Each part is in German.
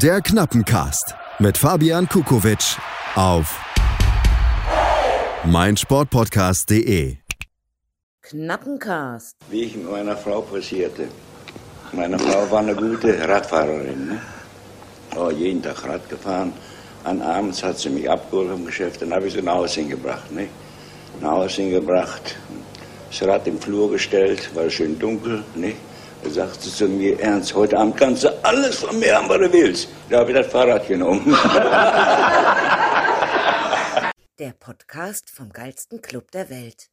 Der Knappencast mit Fabian Kukowitsch auf meinsportpodcast.de. Knappencast. Wie ich mit meiner Frau passierte. Meine Frau war eine gute Radfahrerin. Ne? Oh, jeden Tag Rad gefahren. An abends hat sie mich abgeholt vom Geschäft, dann habe ich sie nach Hause hingebracht. Ne? Nach Hause hingebracht, das Rad im Flur gestellt, war schön dunkel. Ne? Da sagte zu mir, Ernst, heute Abend kannst du alles von mir haben, was du willst. Da habe ich das Fahrrad genommen. Der Podcast vom geilsten Club der Welt.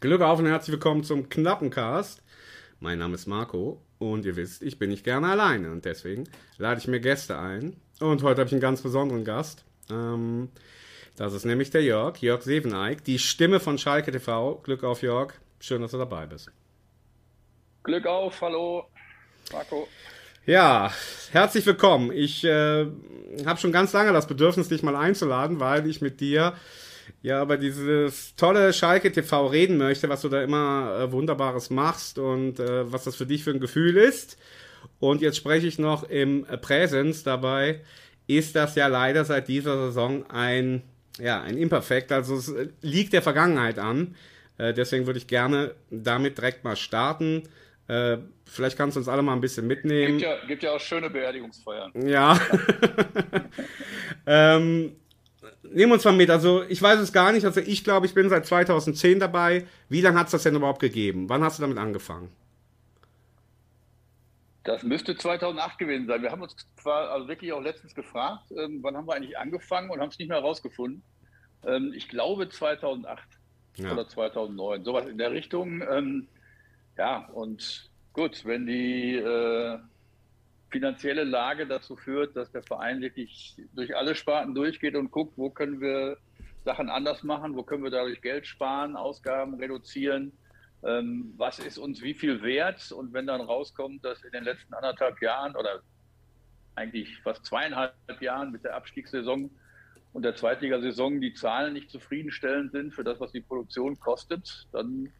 Glück auf und herzlich willkommen zum Knappencast. Mein Name ist Marco und ihr wisst, ich bin nicht gerne alleine und deswegen lade ich mir Gäste ein. Und heute habe ich einen ganz besonderen Gast. Ähm, das ist nämlich der Jörg, Jörg Seveneik, die Stimme von Schalke TV. Glück auf, Jörg. Schön, dass du dabei bist. Glück auf, hallo, Marco. Ja, herzlich willkommen. Ich äh, habe schon ganz lange das Bedürfnis, dich mal einzuladen, weil ich mit dir ja über dieses tolle Schalke TV reden möchte, was du da immer äh, Wunderbares machst und äh, was das für dich für ein Gefühl ist. Und jetzt spreche ich noch im Präsens. Dabei ist das ja leider seit dieser Saison ein, ja, ein Imperfekt. Also es liegt der Vergangenheit an. Äh, deswegen würde ich gerne damit direkt mal starten. Äh, vielleicht kannst du uns alle mal ein bisschen mitnehmen. Gibt ja, gibt ja auch schöne Beerdigungsfeiern. Ja. ähm, nehmen wir uns mal mit. Also, ich weiß es gar nicht. Also, ich glaube, ich bin seit 2010 dabei. Wie lange hat es das denn überhaupt gegeben? Wann hast du damit angefangen? Das müsste 2008 gewesen sein. Wir haben uns zwar also wirklich auch letztens gefragt, ähm, wann haben wir eigentlich angefangen und haben es nicht mehr herausgefunden. Ähm, ich glaube 2008 ja. oder 2009, sowas in der Richtung. Ähm, ja, und gut, wenn die äh, finanzielle Lage dazu führt, dass der Verein wirklich durch alle Sparten durchgeht und guckt, wo können wir Sachen anders machen, wo können wir dadurch Geld sparen, Ausgaben reduzieren, ähm, was ist uns wie viel wert? Und wenn dann rauskommt, dass in den letzten anderthalb Jahren oder eigentlich fast zweieinhalb Jahren mit der Abstiegssaison und der Zweitligasaison die Zahlen nicht zufriedenstellend sind für das, was die Produktion kostet, dann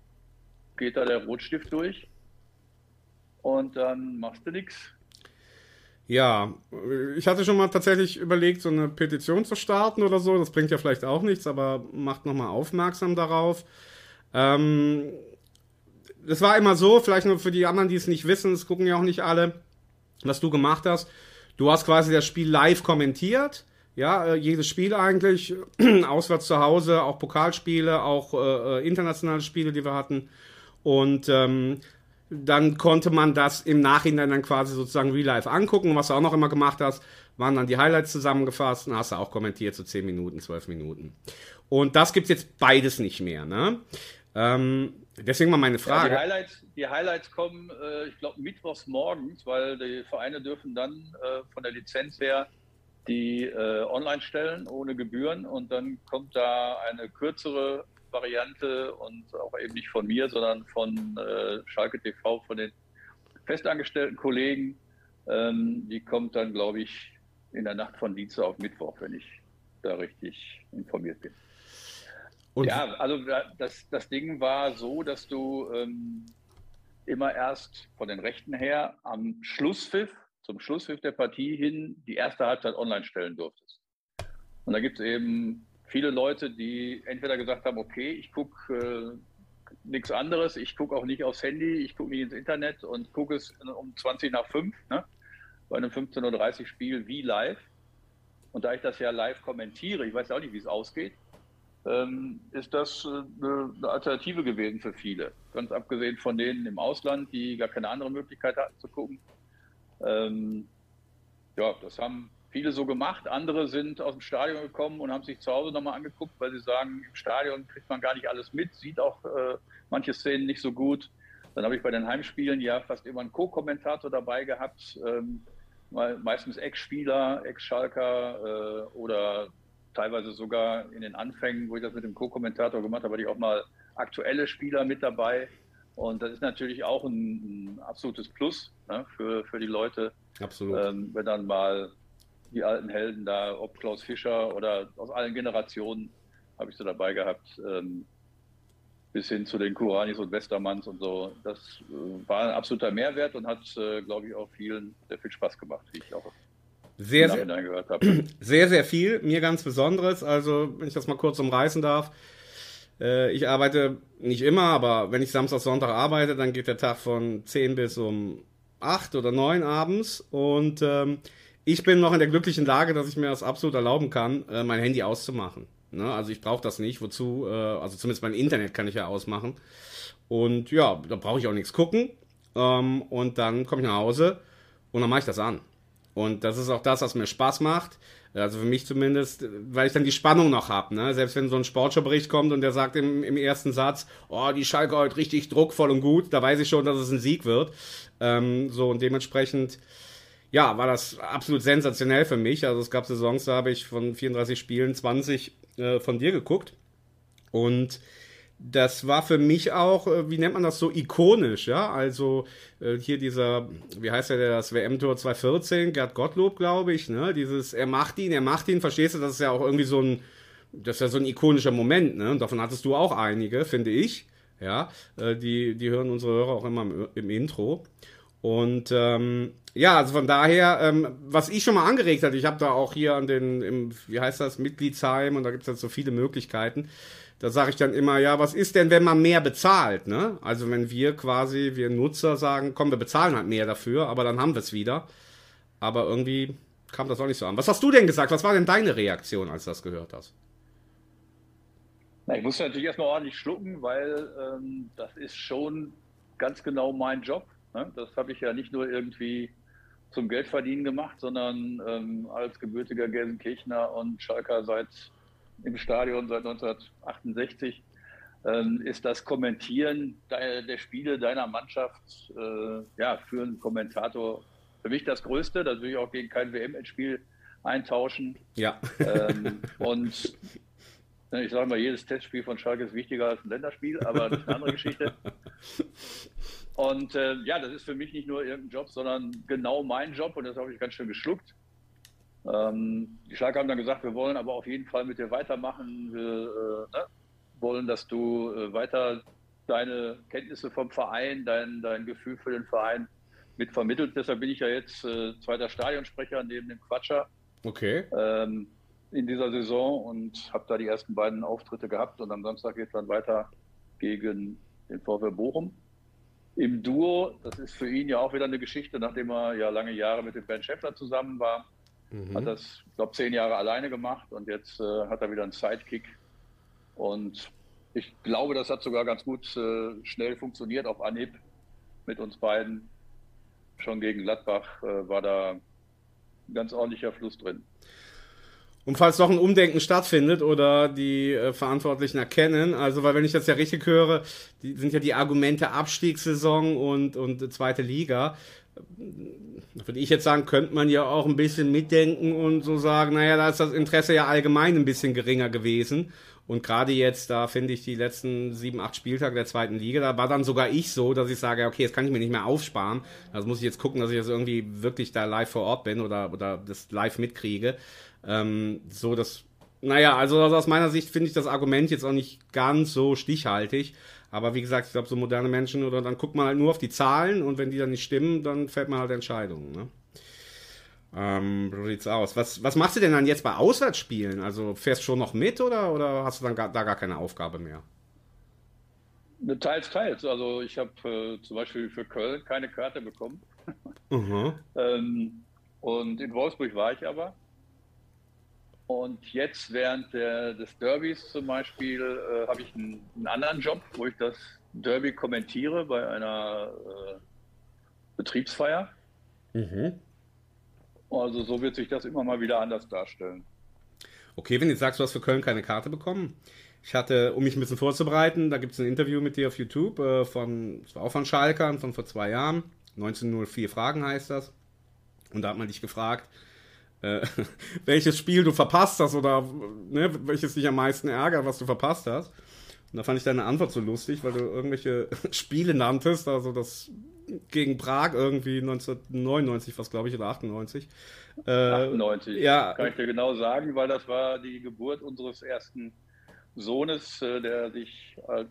geht da der Rotstift durch und dann machst du nichts. Ja, ich hatte schon mal tatsächlich überlegt, so eine Petition zu starten oder so. Das bringt ja vielleicht auch nichts, aber macht nochmal aufmerksam darauf. Ähm, das war immer so, vielleicht nur für die anderen, die es nicht wissen, es gucken ja auch nicht alle, was du gemacht hast. Du hast quasi das Spiel live kommentiert. Ja, äh, jedes Spiel eigentlich, auswärts zu Hause, auch Pokalspiele, auch äh, äh, internationale Spiele, die wir hatten. Und ähm, dann konnte man das im Nachhinein dann quasi sozusagen real life angucken. Was du auch noch immer gemacht hast, waren dann die Highlights zusammengefasst und hast du auch kommentiert, so 10 Minuten, 12 Minuten. Und das gibt's jetzt beides nicht mehr, ne? Ähm, deswegen mal meine Frage. Ja, die, Highlights, die, Highlights, kommen, äh, ich glaube, mittwochs morgens, weil die Vereine dürfen dann äh, von der Lizenz her die äh, online stellen ohne Gebühren und dann kommt da eine kürzere Variante und auch eben nicht von mir, sondern von äh, Schalke TV, von den festangestellten Kollegen. Ähm, die kommt dann, glaube ich, in der Nacht von Dienstag auf Mittwoch, wenn ich da richtig informiert bin. Und ja, also das, das Ding war so, dass du ähm, immer erst von den Rechten her am Schlusspfiff, zum Schlusspfiff der Partie hin, die erste Halbzeit online stellen durftest. Und da gibt es eben viele Leute, die entweder gesagt haben, okay, ich gucke äh, nichts anderes, ich gucke auch nicht aufs Handy, ich gucke nicht ins Internet und gucke es um 20 nach 5, ne? bei einem 15.30 Uhr Spiel wie live. Und da ich das ja live kommentiere, ich weiß auch nicht, wie es ausgeht, ähm, ist das äh, eine, eine Alternative gewesen für viele. Ganz abgesehen von denen im Ausland, die gar keine andere Möglichkeit hatten zu gucken. Ähm, ja, das haben viele so gemacht. Andere sind aus dem Stadion gekommen und haben sich zu Hause nochmal angeguckt, weil sie sagen, im Stadion kriegt man gar nicht alles mit, sieht auch äh, manche Szenen nicht so gut. Dann habe ich bei den Heimspielen ja fast immer einen Co-Kommentator dabei gehabt, ähm, meistens Ex-Spieler, Ex-Schalker äh, oder teilweise sogar in den Anfängen, wo ich das mit dem Co-Kommentator gemacht habe, hatte ich auch mal aktuelle Spieler mit dabei. Und das ist natürlich auch ein, ein absolutes Plus ne, für, für die Leute. Absolut. Ähm, wenn dann mal die alten Helden da, ob Klaus Fischer oder aus allen Generationen habe ich sie dabei gehabt, ähm, bis hin zu den Kuranis und Westermanns und so. Das äh, war ein absoluter Mehrwert und hat, äh, glaube ich, auch vielen sehr viel Spaß gemacht, wie ich auch sehr, sehr, gehört habe. Sehr, sehr viel. Mir ganz Besonderes. Also, wenn ich das mal kurz umreißen darf. Äh, ich arbeite nicht immer, aber wenn ich Samstag, Sonntag arbeite, dann geht der Tag von 10 bis um 8 oder 9 abends. Und ähm, ich bin noch in der glücklichen Lage, dass ich mir das absolut erlauben kann, äh, mein Handy auszumachen. Ne? Also ich brauche das nicht. Wozu? Äh, also zumindest mein Internet kann ich ja ausmachen. Und ja, da brauche ich auch nichts gucken. Ähm, und dann komme ich nach Hause und dann mache ich das an. Und das ist auch das, was mir Spaß macht. Also für mich zumindest, weil ich dann die Spannung noch habe. Ne? Selbst wenn so ein Sportschau-Bericht kommt und der sagt im, im, ersten Satz, oh, die Schalke heute richtig druckvoll und gut, da weiß ich schon, dass es ein Sieg wird. Ähm, so und dementsprechend, ja, war das absolut sensationell für mich. Also es gab Saisons, da habe ich von 34 Spielen 20 äh, von dir geguckt. Und das war für mich auch, äh, wie nennt man das so, ikonisch, ja. Also äh, hier dieser, wie heißt der, das WM-Tor 2014, Gerd Gottlob, glaube ich, ne? Dieses, er macht ihn, er macht ihn, verstehst du, das ist ja auch irgendwie so ein, das ist ja so ein ikonischer Moment, ne? Und davon hattest du auch einige, finde ich. Ja, äh, die, die hören unsere Hörer auch immer im, im Intro. Und ähm, ja, also von daher, ähm, was ich schon mal angeregt hatte, ich habe da auch hier an den, im, wie heißt das, Mitgliedsheim und da gibt es jetzt so viele Möglichkeiten. Da sage ich dann immer, ja, was ist denn, wenn man mehr bezahlt? Ne? Also wenn wir quasi, wir Nutzer sagen, komm, wir bezahlen halt mehr dafür, aber dann haben wir es wieder. Aber irgendwie kam das auch nicht so an. Was hast du denn gesagt? Was war denn deine Reaktion, als du das gehört hast? Na, ich musste natürlich erstmal ordentlich schlucken, weil ähm, das ist schon ganz genau mein Job. Ne? Das habe ich ja nicht nur irgendwie zum Geldverdienen gemacht, sondern ähm, als gebürtiger Gelsenkirchener und Schalker seit im Stadion seit 1968, ähm, ist das Kommentieren der, der Spiele deiner Mannschaft äh, ja, für einen Kommentator für mich das Größte. Das will ich auch gegen kein WM-Endspiel eintauschen. Ja. Ähm, und ne, ich sage mal, jedes Testspiel von Schalke ist wichtiger als ein Länderspiel, aber das ist eine andere Geschichte. Und äh, ja, das ist für mich nicht nur irgendein Job, sondern genau mein Job und das habe ich ganz schön geschluckt. Ähm, die Schalke haben dann gesagt, wir wollen aber auf jeden Fall mit dir weitermachen. Wir äh, ne, wollen, dass du äh, weiter deine Kenntnisse vom Verein, dein, dein Gefühl für den Verein mit vermittelt. Deshalb bin ich ja jetzt äh, zweiter Stadionsprecher neben dem Quatscher. Okay. Ähm, in dieser Saison und habe da die ersten beiden Auftritte gehabt und am Samstag geht es dann weiter gegen den VfL Bochum. Im Duo, das ist für ihn ja auch wieder eine Geschichte, nachdem er ja lange Jahre mit dem Ben Schäffler zusammen war, Mhm. Hat das, ich glaube, zehn Jahre alleine gemacht und jetzt äh, hat er wieder einen Sidekick. Und ich glaube, das hat sogar ganz gut äh, schnell funktioniert auf Anhieb mit uns beiden. Schon gegen Gladbach äh, war da ein ganz ordentlicher Fluss drin. Und falls noch ein Umdenken stattfindet oder die äh, Verantwortlichen erkennen, also weil wenn ich das ja richtig höre, die sind ja die Argumente Abstiegssaison und, und zweite Liga würde ich jetzt sagen, könnte man ja auch ein bisschen mitdenken und so sagen, naja, da ist das Interesse ja allgemein ein bisschen geringer gewesen. Und gerade jetzt, da finde ich die letzten sieben, acht Spieltage der zweiten Liga, da war dann sogar ich so, dass ich sage, okay, jetzt kann ich mir nicht mehr aufsparen. Also muss ich jetzt gucken, dass ich jetzt irgendwie wirklich da live vor Ort bin oder, oder das live mitkriege. Ähm, so, dass, naja, also aus meiner Sicht finde ich das Argument jetzt auch nicht ganz so stichhaltig. Aber wie gesagt, ich glaube, so moderne Menschen oder dann guckt man halt nur auf die Zahlen und wenn die dann nicht stimmen, dann fällt man halt Entscheidungen. Ne? Ähm, so sieht's aus. Was, was machst du denn dann jetzt bei Auswärtsspielen? Also fährst du schon noch mit oder, oder hast du dann gar, da gar keine Aufgabe mehr? Teils, teils. Also ich habe äh, zum Beispiel für Köln keine Karte bekommen. Mhm. ähm, und in Wolfsburg war ich aber. Und jetzt während der, des Derbys zum Beispiel äh, habe ich einen, einen, anderen Job, wo ich das Derby kommentiere bei einer äh, Betriebsfeier. Mhm. Also so wird sich das immer mal wieder anders darstellen. Okay, wenn du jetzt sagst, du hast für Köln keine Karte bekommen. Ich hatte, um mich ein bisschen vorzubereiten, da gibt es ein Interview mit dir auf YouTube äh, von, das war auch von Schalkern von vor zwei Jahren. 1904 Fragen heißt das. Und da hat man dich gefragt, äh, welches Spiel du verpasst hast oder ne, welches dich am meisten ärgert, was du verpasst hast. Und da fand ich deine Antwort so lustig, weil du irgendwelche Spiele nanntest, also das gegen Prag irgendwie 1999 was glaube ich oder 98. Äh, 98, ja. kann ich dir genau sagen, weil das war die Geburt unseres ersten Sohnes, äh, der sich als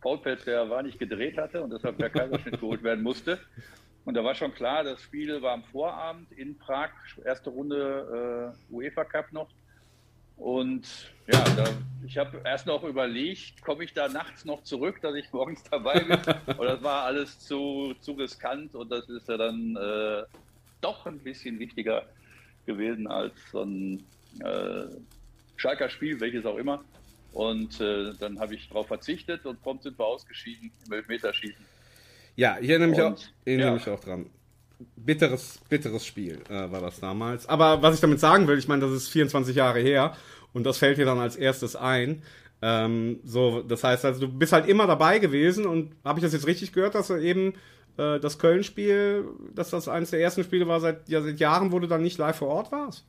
Faulpelz der war nicht gedreht hatte und deshalb per Kaiserschnitt geholt werden musste. Und da war schon klar, das Spiel war am Vorabend in Prag, erste Runde äh, UEFA Cup noch. Und ja, da, ich habe erst noch überlegt, komme ich da nachts noch zurück, dass ich morgens dabei bin? Oder das war alles zu, zu riskant und das ist ja dann äh, doch ein bisschen wichtiger gewesen als so ein äh, Schalker Spiel, welches auch immer. Und äh, dann habe ich darauf verzichtet und prompt sind wir ausgeschieden im Elfmeterschießen. Ja, ich erinnere mich, auch, erinnere ja. mich auch dran. Bitteres, bitteres Spiel äh, war das damals. Aber was ich damit sagen will, ich meine, das ist 24 Jahre her und das fällt dir dann als erstes ein. Ähm, so, das heißt also, du bist halt immer dabei gewesen und habe ich das jetzt richtig gehört, dass du eben äh, das Köln-Spiel, dass das eines der ersten Spiele war seit, ja, seit Jahren, wo du dann nicht live vor Ort warst?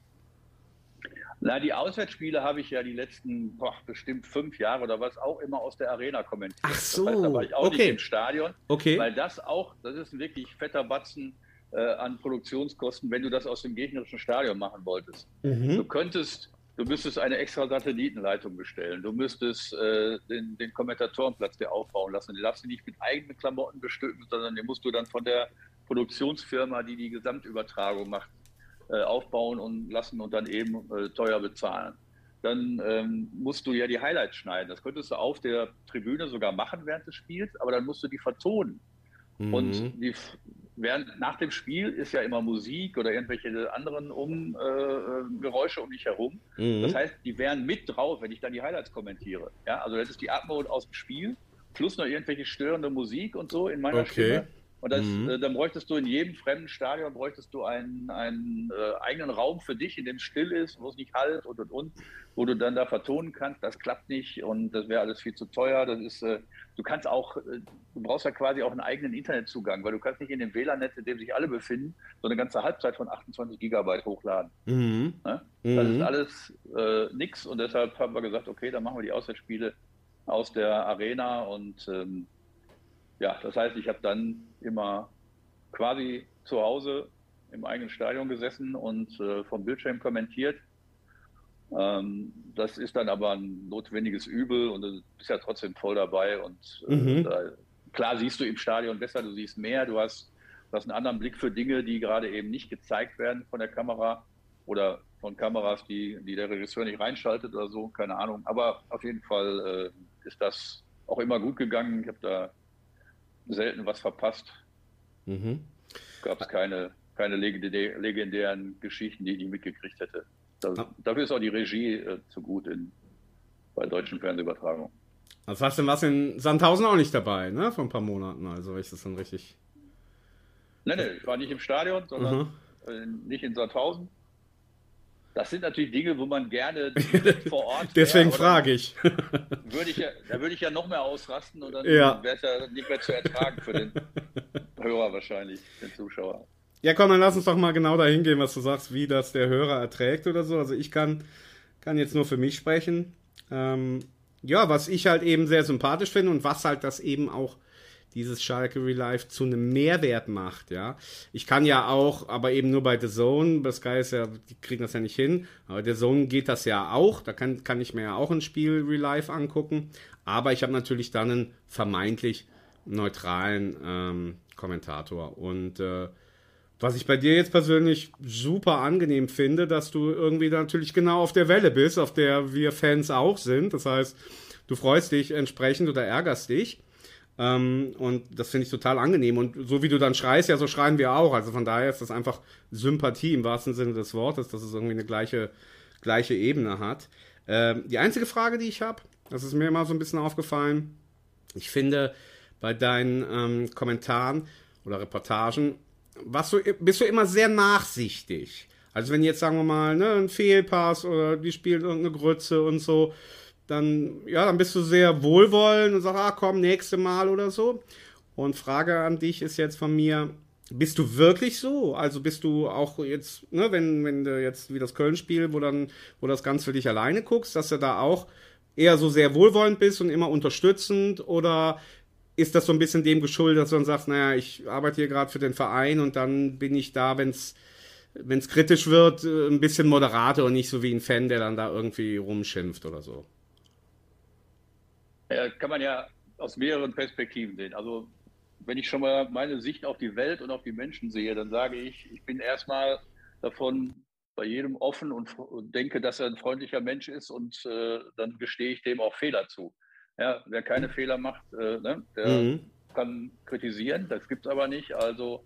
Na, die Auswärtsspiele habe ich ja die letzten boah, bestimmt fünf Jahre oder was auch immer aus der Arena kommentiert. Ach so, das heißt, da war ich auch okay. nicht im Stadion, okay. weil das auch, das ist ein wirklich fetter Batzen äh, an Produktionskosten, wenn du das aus dem gegnerischen Stadion machen wolltest. Mhm. Du könntest, du müsstest eine extra Satellitenleitung bestellen, du müsstest äh, den, den Kommentatorenplatz dir aufbauen lassen. Den darfst du nicht mit eigenen Klamotten bestücken, sondern den musst du dann von der Produktionsfirma, die die Gesamtübertragung macht, äh, aufbauen und lassen und dann eben äh, teuer bezahlen. Dann ähm, musst du ja die Highlights schneiden. Das könntest du auf der Tribüne sogar machen während des Spiels, aber dann musst du die vertonen. Mhm. Und die, während, nach dem Spiel ist ja immer Musik oder irgendwelche anderen um, äh, Geräusche um dich herum. Mhm. Das heißt, die wären mit drauf, wenn ich dann die Highlights kommentiere. Ja, also das ist die Atmo aus dem Spiel plus noch irgendwelche störende Musik und so in meiner okay. Stimme. Und das, mhm. äh, dann bräuchtest du in jedem fremden Stadion bräuchtest du einen, einen äh, eigenen Raum für dich, in dem es still ist, wo es nicht halt und und und, wo du dann da vertonen kannst. Das klappt nicht und das wäre alles viel zu teuer. Das ist, äh, du kannst auch, äh, du brauchst ja quasi auch einen eigenen Internetzugang, weil du kannst nicht in dem WLAN-Netz, in dem sich alle befinden, so eine ganze Halbzeit von 28 Gigabyte hochladen. Mhm. Ne? Das ist mhm. alles äh, nix und deshalb haben wir gesagt, okay, dann machen wir die Auswärtsspiele aus der Arena und ähm, ja, das heißt, ich habe dann immer quasi zu Hause im eigenen Stadion gesessen und äh, vom Bildschirm kommentiert. Ähm, das ist dann aber ein notwendiges Übel und du bist ja trotzdem voll dabei. Und äh, mhm. da, klar siehst du im Stadion besser, du siehst mehr, du hast, du hast einen anderen Blick für Dinge, die gerade eben nicht gezeigt werden von der Kamera oder von Kameras, die, die der Regisseur nicht reinschaltet oder so, keine Ahnung. Aber auf jeden Fall äh, ist das auch immer gut gegangen. Ich habe da selten was verpasst. Mhm. Gab es keine, keine legendären Geschichten, die ich nicht mitgekriegt hätte. Das, ah. Dafür ist auch die Regie äh, zu gut in, bei deutschen Fernsehübertragungen. Also hast du was in Sandhausen auch nicht dabei, ne? Vor ein paar Monaten, also wenn ich das dann richtig. Nein, nein, ich war nicht im Stadion, sondern mhm. äh, nicht in Sandhausen. Das sind natürlich Dinge, wo man gerne vor Ort. Deswegen frage ich. würde ich ja, da würde ich ja noch mehr ausrasten und dann ja. wäre es ja nicht mehr zu ertragen für den Hörer wahrscheinlich, den Zuschauer. Ja, komm, dann lass uns doch mal genau dahin gehen, was du sagst, wie das der Hörer erträgt oder so. Also ich kann, kann jetzt nur für mich sprechen. Ähm, ja, was ich halt eben sehr sympathisch finde und was halt das eben auch dieses Schalke Relive zu einem Mehrwert macht, ja. Ich kann ja auch, aber eben nur bei The Zone, bei Sky ist ja, die kriegen das ja nicht hin, aber The Zone geht das ja auch, da kann, kann ich mir ja auch ein Spiel Relive angucken, aber ich habe natürlich dann einen vermeintlich neutralen ähm, Kommentator und äh, was ich bei dir jetzt persönlich super angenehm finde, dass du irgendwie natürlich genau auf der Welle bist, auf der wir Fans auch sind. Das heißt, du freust dich entsprechend oder ärgerst dich. Ähm, und das finde ich total angenehm. Und so wie du dann schreist, ja, so schreien wir auch. Also von daher ist das einfach Sympathie im wahrsten Sinne des Wortes, dass es irgendwie eine gleiche, gleiche Ebene hat. Ähm, die einzige Frage, die ich habe, das ist mir immer so ein bisschen aufgefallen, ich finde bei deinen ähm, Kommentaren oder Reportagen, was du, bist du immer sehr nachsichtig. Also wenn jetzt, sagen wir mal, ne, ein Fehlpass oder die spielt irgendeine Grütze und so, dann, ja, dann bist du sehr wohlwollend und sagst, ah, komm, nächste Mal oder so. Und Frage an dich ist jetzt von mir, bist du wirklich so? Also bist du auch jetzt, ne, wenn, wenn du jetzt wie das Köln-Spiel, wo dann, wo das ganz für dich alleine guckst, dass du da auch eher so sehr wohlwollend bist und immer unterstützend oder ist das so ein bisschen dem geschuldet, dass du dann sagst, naja, ich arbeite hier gerade für den Verein und dann bin ich da, wenn es wenn es kritisch wird, äh, ein bisschen moderater und nicht so wie ein Fan, der dann da irgendwie rumschimpft oder so. Ja, kann man ja aus mehreren Perspektiven sehen. Also wenn ich schon mal meine Sicht auf die Welt und auf die Menschen sehe, dann sage ich, ich bin erstmal davon bei jedem offen und, und denke, dass er ein freundlicher Mensch ist und äh, dann gestehe ich dem auch Fehler zu. Ja, wer keine Fehler macht, äh, ne, der mhm. kann kritisieren, das gibt es aber nicht. Also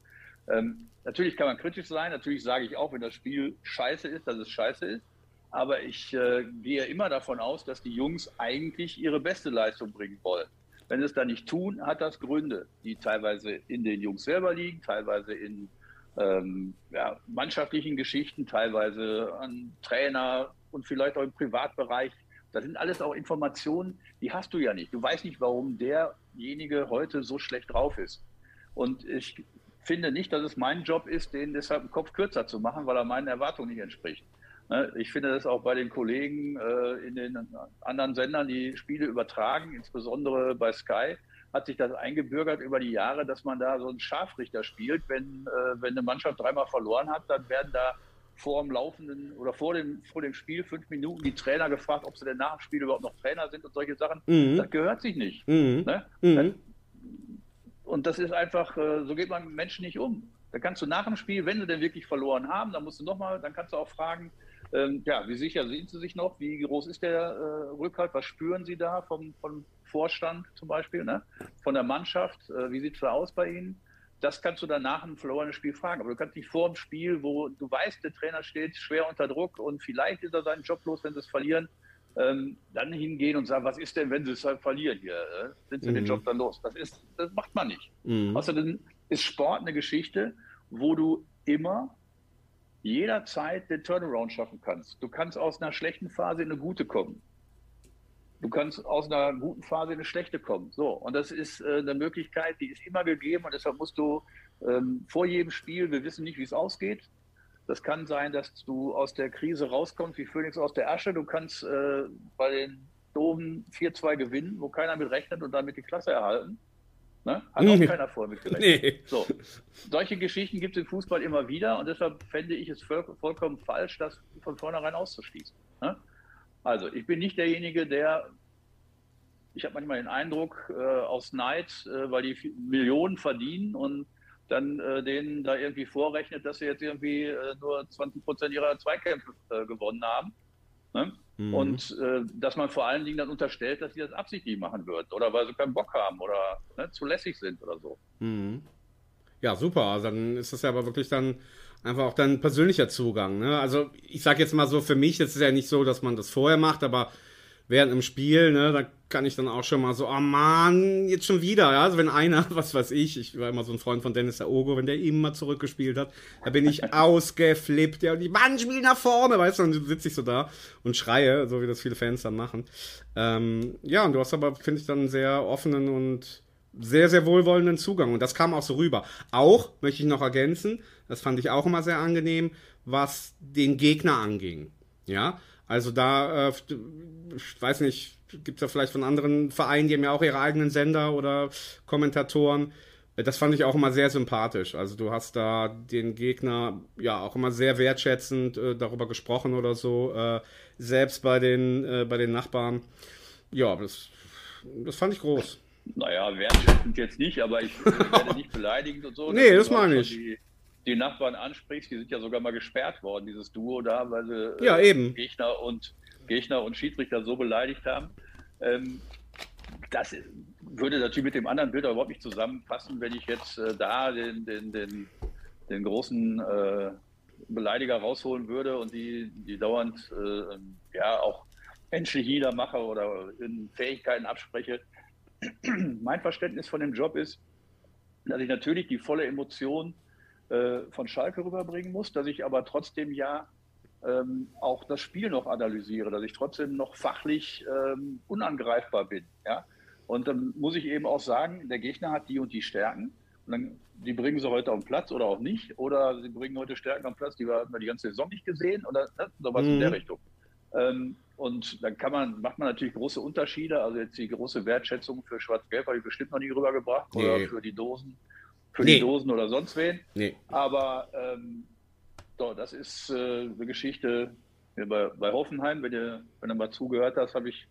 ähm, natürlich kann man kritisch sein, natürlich sage ich auch, wenn das Spiel scheiße ist, dass es scheiße ist. Aber ich äh, gehe immer davon aus, dass die Jungs eigentlich ihre beste Leistung bringen wollen. Wenn sie es dann nicht tun, hat das Gründe, die teilweise in den Jungs selber liegen, teilweise in ähm, ja, mannschaftlichen Geschichten, teilweise an Trainer und vielleicht auch im Privatbereich. Das sind alles auch Informationen, die hast du ja nicht. Du weißt nicht, warum derjenige heute so schlecht drauf ist. Und ich finde nicht, dass es mein Job ist, den deshalb den Kopf kürzer zu machen, weil er meinen Erwartungen nicht entspricht. Ne, ich finde das auch bei den Kollegen äh, in den anderen Sendern, die Spiele übertragen, insbesondere bei Sky, hat sich das eingebürgert über die Jahre, dass man da so einen Scharfrichter spielt. Wenn, äh, wenn eine Mannschaft dreimal verloren hat, dann werden da vor dem laufenden oder vor dem, vor dem Spiel fünf Minuten die Trainer gefragt, ob sie denn nach dem Spiel überhaupt noch Trainer sind und solche Sachen. Mhm. Das gehört sich nicht. Mhm. Ne? Mhm. Und das ist einfach, äh, so geht man mit Menschen nicht um. Da kannst du nach dem Spiel, wenn sie denn wirklich verloren haben, dann musst du nochmal, dann kannst du auch fragen, ähm, ja, wie sicher sind Sie sich noch? Wie groß ist der äh, Rückhalt? Was spüren Sie da vom, vom Vorstand zum Beispiel, ne? von der Mannschaft? Äh, wie sieht es da aus bei Ihnen? Das kannst du dann nach einem verlorenen Spiel fragen. Aber du kannst nicht vor dem Spiel, wo du weißt, der Trainer steht schwer unter Druck und vielleicht ist er seinen Job los, wenn sie es verlieren, ähm, dann hingehen und sagen, was ist denn, wenn sie es halt verlieren hier? Äh? Sind sie mhm. den Job dann los? Das, ist, das macht man nicht. Mhm. Außerdem ist Sport eine Geschichte, wo du immer jederzeit den Turnaround schaffen kannst. Du kannst aus einer schlechten Phase in eine gute kommen. Du kannst aus einer guten Phase in eine schlechte kommen. So, und das ist äh, eine Möglichkeit, die ist immer gegeben und deshalb musst du ähm, vor jedem Spiel, wir wissen nicht, wie es ausgeht. Das kann sein, dass du aus der Krise rauskommst wie Phoenix aus der Asche. Du kannst äh, bei den Domen 4-2 gewinnen, wo keiner mit rechnet und damit die Klasse erhalten. Ne? Hat auch keiner vorher mitgerechnet. Nee. So. Solche Geschichten gibt es im Fußball immer wieder und deshalb fände ich es voll, vollkommen falsch, das von vornherein auszuschließen. Ne? Also, ich bin nicht derjenige, der, ich habe manchmal den Eindruck, äh, aus Neid, äh, weil die Millionen verdienen und dann äh, denen da irgendwie vorrechnet, dass sie jetzt irgendwie äh, nur 20 Prozent ihrer Zweikämpfe äh, gewonnen haben. Ne? Mhm. Und äh, dass man vor allen Dingen dann unterstellt, dass sie das absichtlich machen würden oder weil sie keinen Bock haben oder ne, zu lässig sind oder so. Mhm. Ja, super. Also dann ist das ja aber wirklich dann einfach auch dann persönlicher Zugang. Ne? Also ich sage jetzt mal so, für mich, das ist ja nicht so, dass man das vorher macht, aber während im Spiel, ne, da kann ich dann auch schon mal so, oh Mann, jetzt schon wieder, ja, also wenn einer, was weiß ich, ich war immer so ein Freund von Dennis Ogo, wenn der immer zurückgespielt hat, da bin ich ausgeflippt, ja, und die Mann spielen nach vorne, weißt du, dann sitze ich so da und schreie, so wie das viele Fans dann machen. Ähm, ja, und du hast aber, finde ich, dann einen sehr offenen und sehr, sehr wohlwollenden Zugang und das kam auch so rüber. Auch, möchte ich noch ergänzen, das fand ich auch immer sehr angenehm, was den Gegner anging, ja, also da, äh, ich weiß nicht, gibt es ja vielleicht von anderen Vereinen, die haben ja auch ihre eigenen Sender oder Kommentatoren. Das fand ich auch immer sehr sympathisch. Also du hast da den Gegner ja auch immer sehr wertschätzend äh, darüber gesprochen oder so, äh, selbst bei den, äh, bei den Nachbarn. Ja, das, das fand ich groß. Naja, wertschätzend jetzt nicht, aber ich werde nicht beleidigend und so. nee, das meine ich. Die, die Nachbarn ansprichst, die sind ja sogar mal gesperrt worden, dieses Duo da, weil sie ja, äh, Gegner und Gegner und Schiedsrichter so beleidigt haben. Ähm, das würde natürlich mit dem anderen Bild überhaupt nicht zusammenpassen, wenn ich jetzt äh, da den, den, den, den großen äh, Beleidiger rausholen würde und die, die dauernd äh, ja auch menschlich niedermache oder in Fähigkeiten abspreche. mein Verständnis von dem Job ist, dass ich natürlich die volle Emotion äh, von Schalke rüberbringen muss, dass ich aber trotzdem ja ähm, auch das Spiel noch analysiere, dass ich trotzdem noch fachlich ähm, unangreifbar bin. Ja? Und dann muss ich eben auch sagen, der Gegner hat die und die Stärken. Und dann, die bringen sie heute auf den Platz oder auch nicht. Oder sie bringen heute Stärken auf den Platz, die wir, die ganze Saison nicht gesehen oder ne, sowas mhm. in der mhm. Richtung. Ähm, und dann kann man, macht man natürlich große Unterschiede. Also jetzt die große Wertschätzung für Schwarz-Gelb habe ich bestimmt noch nie rübergebracht. Nee. Oder für die Dosen für nee. die Dosen oder sonst wen. Nee. Aber ähm, so, das ist äh, eine Geschichte bei, bei Hoffenheim. Wenn du, wenn du mal zugehört hast, habe ich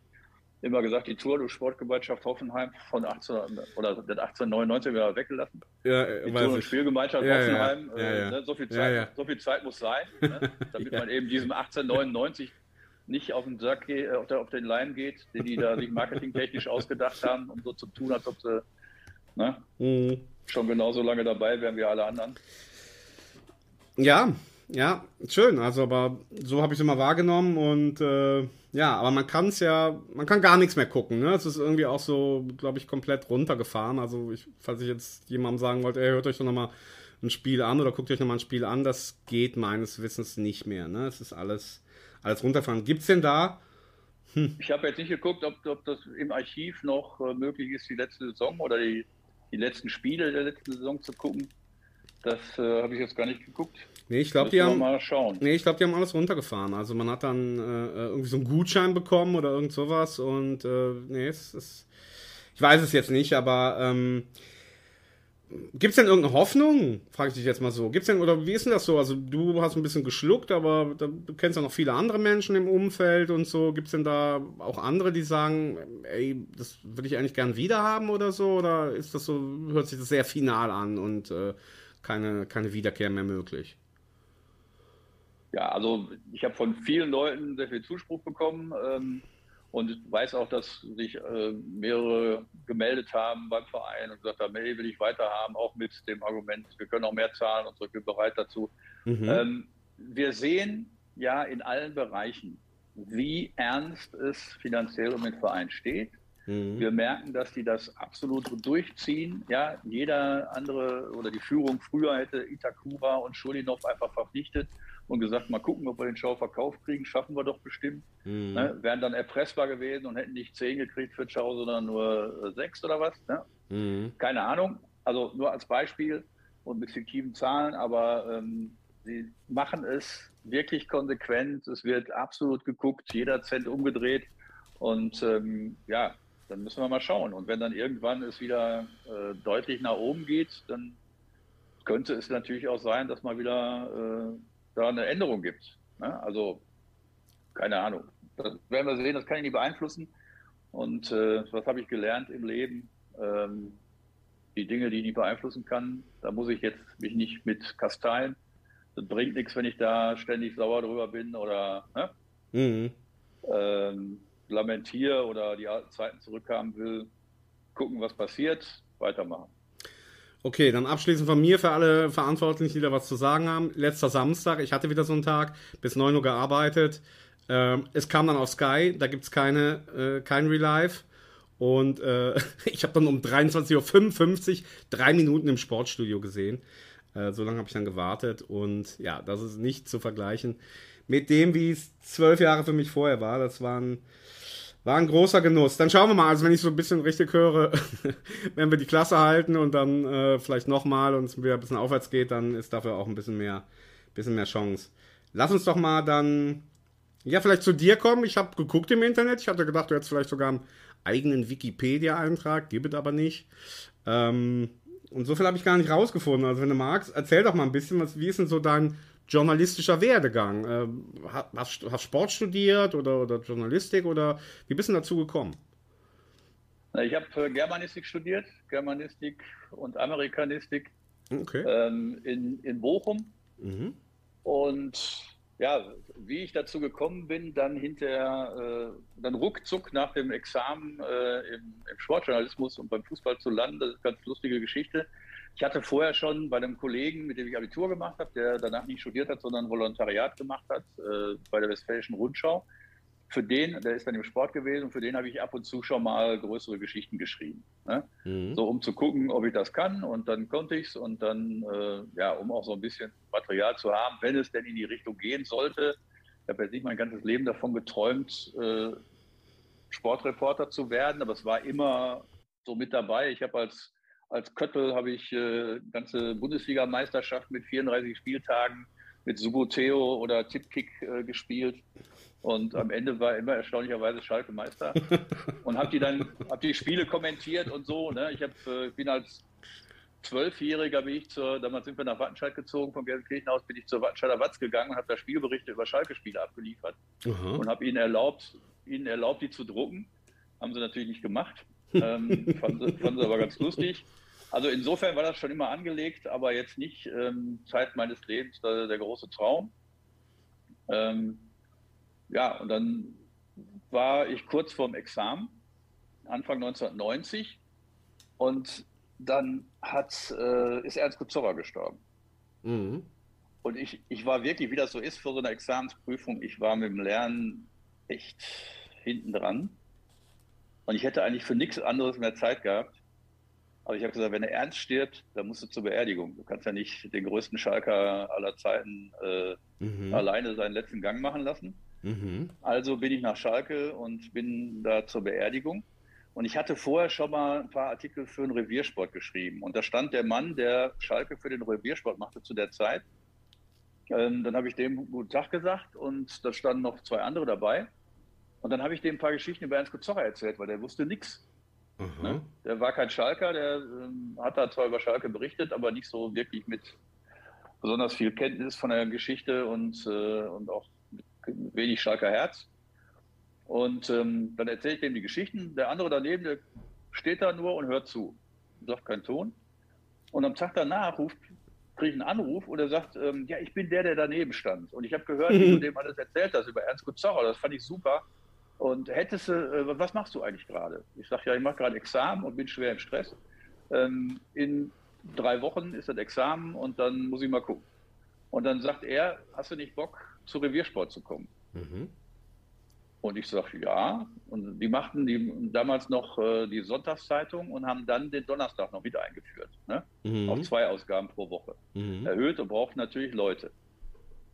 immer gesagt, die Tour durch Sportgemeinschaft Hoffenheim von 18 oder 1899 wieder weggelassen. Ja, die Tour- und Spielgemeinschaft ja, Hoffenheim, ja, äh, ne, so, viel Zeit, so viel Zeit muss sein, ne, damit man eben diesem 1899 nicht auf den Sack geht, äh, auf, auf, den Leim geht, den die da sich marketingtechnisch ausgedacht haben, um so zu tun, als ob sie ne, mhm. Schon genauso lange dabei wären wie alle anderen. Ja, ja, schön. Also, aber so habe ich es immer wahrgenommen und äh, ja, aber man kann es ja, man kann gar nichts mehr gucken. Ne? Es ist irgendwie auch so, glaube ich, komplett runtergefahren. Also, ich, falls ich jetzt jemandem sagen wollte, ey, hört euch doch nochmal ein Spiel an oder guckt euch nochmal ein Spiel an, das geht meines Wissens nicht mehr. Ne? Es ist alles, alles runterfahren. Gibt es denn da? Hm. Ich habe jetzt nicht geguckt, ob, ob, das im Archiv noch äh, möglich ist, die letzte Saison oder die, die letzten Spiele der letzten Saison zu gucken. Das äh, habe ich jetzt gar nicht geguckt. Nee, ich glaube, die haben. Mal schauen. Nee, ich glaube, die haben alles runtergefahren. Also man hat dann äh, äh, irgendwie so einen Gutschein bekommen oder irgend sowas und äh, nee, es ist. Ich weiß es jetzt nicht, aber ähm, Gibt es denn irgendeine Hoffnung? Frage ich dich jetzt mal so. Gibt's denn, oder wie ist denn das so? Also, du hast ein bisschen geschluckt, aber da, du kennst ja noch viele andere Menschen im Umfeld und so. Gibt es denn da auch andere, die sagen, ey, das würde ich eigentlich gern wieder haben oder so? Oder ist das so, hört sich das sehr final an und äh, keine, keine Wiederkehr mehr möglich? Ja, also ich habe von vielen Leuten sehr viel Zuspruch bekommen ähm, und weiß auch, dass sich äh, mehrere gemeldet haben beim Verein und gesagt haben, hey, will ich weiterhaben, auch mit dem Argument, wir können auch mehr zahlen und so, ich bin bereit dazu. Mhm. Ähm, wir sehen ja in allen Bereichen, wie ernst es finanziell um den Verein steht. Mhm. Wir merken, dass die das absolut durchziehen. Ja, jeder andere oder die Führung früher hätte Itakura und Schulinov einfach verpflichtet und gesagt, mal gucken, ob wir den Schau verkauft kriegen, schaffen wir doch bestimmt. Mhm. Ne? Wären dann erpressbar gewesen und hätten nicht zehn gekriegt für Schau, sondern nur äh, sechs oder was. Ne? Mhm. Keine Ahnung. Also nur als Beispiel und mit fiktiven Zahlen, aber ähm, sie machen es wirklich konsequent. Es wird absolut geguckt, jeder Cent umgedreht. Und ähm, ja, dann müssen wir mal schauen. Und wenn dann irgendwann es wieder äh, deutlich nach oben geht, dann könnte es natürlich auch sein, dass mal wieder äh, da eine Änderung gibt. Ne? Also, keine Ahnung. Das werden wir sehen, das kann ich nicht beeinflussen. Und äh, was habe ich gelernt im Leben? Ähm, die Dinge, die ich nicht beeinflussen kann, da muss ich jetzt mich nicht mit kasteien. Das bringt nichts, wenn ich da ständig sauer drüber bin oder ne? mhm. ähm, lamentiere oder die alten Zeiten zurückhaben will. Gucken, was passiert, weitermachen. Okay, dann abschließend von mir für alle Verantwortlichen, die da was zu sagen haben. Letzter Samstag, ich hatte wieder so einen Tag, bis 9 Uhr gearbeitet. Ähm, es kam dann auf Sky, da gibt es keine, äh, kein Relive. Und äh, ich habe dann um 23.55 Uhr drei Minuten im Sportstudio gesehen. Äh, so lange habe ich dann gewartet. Und ja, das ist nicht zu vergleichen mit dem, wie es zwölf Jahre für mich vorher war. Das waren war ein großer Genuss. Dann schauen wir mal, also wenn ich so ein bisschen richtig höre, wenn wir die Klasse halten und dann äh, vielleicht nochmal und es wieder ein bisschen aufwärts geht, dann ist dafür auch ein bisschen mehr, bisschen mehr Chance. Lass uns doch mal dann, ja, vielleicht zu dir kommen. Ich habe geguckt im Internet. Ich hatte gedacht, du hättest vielleicht sogar einen eigenen Wikipedia-Eintrag, gibt es aber nicht. Ähm, und so viel habe ich gar nicht rausgefunden. Also, wenn du magst, erzähl doch mal ein bisschen, was, wie ist denn so dein journalistischer Werdegang? Äh, hast, hast Sport studiert oder, oder Journalistik oder wie bist du dazu gekommen? Ich habe äh, Germanistik studiert, Germanistik und Amerikanistik okay. ähm, in, in Bochum. Mhm. Und ja, wie ich dazu gekommen bin, dann hinterher, äh, dann ruckzuck nach dem Examen äh, im, im, Sportjournalismus und beim Fußball zu landen, das ist eine ganz lustige Geschichte. Ich hatte vorher schon bei einem Kollegen, mit dem ich Abitur gemacht habe, der danach nicht studiert hat, sondern Volontariat gemacht hat äh, bei der Westfälischen Rundschau. Für den, der ist dann im Sport gewesen, und für den habe ich ab und zu schon mal größere Geschichten geschrieben. Ne? Mhm. So, um zu gucken, ob ich das kann. Und dann konnte ich es. Und dann, äh, ja, um auch so ein bisschen Material zu haben, wenn es denn in die Richtung gehen sollte. Ich habe jetzt nicht mein ganzes Leben davon geträumt, äh, Sportreporter zu werden, aber es war immer so mit dabei. Ich habe als als Köttel habe ich äh, ganze Bundesligameisterschaft mit 34 Spieltagen mit Suboteo oder Tipkick äh, gespielt. Und am Ende war immer erstaunlicherweise Schalke Meister. Und habe die dann, habe die Spiele kommentiert und so. Ne? Ich hab, äh, bin als Zwölfjähriger, bin ich zur, damals sind wir nach Wattenscheid gezogen, vom Gelsenkirchen aus, bin ich zur Wattenscheider Watz gegangen und habe da Spielberichte über Schalke-Spiele abgeliefert. Aha. Und habe ihnen erlaubt, ihnen erlaubt, die zu drucken Haben sie natürlich nicht gemacht. Ähm, fanden, sie, fanden sie aber ganz lustig. Also insofern war das schon immer angelegt, aber jetzt nicht ähm, Zeit meines Lebens der, der große Traum. Ähm, ja, und dann war ich kurz vorm Examen, Anfang 1990, und dann hat, äh, ist Ernst Kuzorra gestorben. Mhm. Und ich, ich war wirklich, wie das so ist für so eine Examensprüfung, ich war mit dem Lernen echt hinten dran. Und ich hätte eigentlich für nichts anderes mehr Zeit gehabt. Aber ich habe gesagt, wenn er ernst stirbt, dann musst du zur Beerdigung. Du kannst ja nicht den größten Schalker aller Zeiten äh, mhm. alleine seinen letzten Gang machen lassen. Mhm. Also bin ich nach Schalke und bin da zur Beerdigung. Und ich hatte vorher schon mal ein paar Artikel für den Reviersport geschrieben. Und da stand der Mann, der Schalke für den Reviersport machte zu der Zeit. Ähm, dann habe ich dem guten Tag gesagt und da standen noch zwei andere dabei. Und dann habe ich dem ein paar Geschichten über Ernst Kuzorra erzählt, weil der wusste nichts. Ne? Der war kein Schalker, der ähm, hat da zwar über Schalke berichtet, aber nicht so wirklich mit besonders viel Kenntnis von der Geschichte und, äh, und auch wenig Schalker Herz. Und ähm, dann erzähle ich dem die Geschichten. Der andere daneben, der steht da nur und hört zu. Sagt keinen Ton. Und am Tag danach ruft, kriege ich einen Anruf und er sagt, ähm, ja, ich bin der, der daneben stand. Und ich habe gehört, wie du dem alles erzählt hast über Ernst Kuzorra. Das fand ich super. Und hättest du, äh, was machst du eigentlich gerade? Ich sage, ja, ich mache gerade Examen und bin schwer im Stress. Ähm, in drei Wochen ist das Examen und dann muss ich mal gucken. Und dann sagt er, hast du nicht Bock, zu Reviersport zu kommen? Mhm. Und ich sage, ja. Und die machten die, damals noch äh, die Sonntagszeitung und haben dann den Donnerstag noch wieder eingeführt. Ne? Mhm. Auf zwei Ausgaben pro Woche. Mhm. Erhöht und braucht natürlich Leute.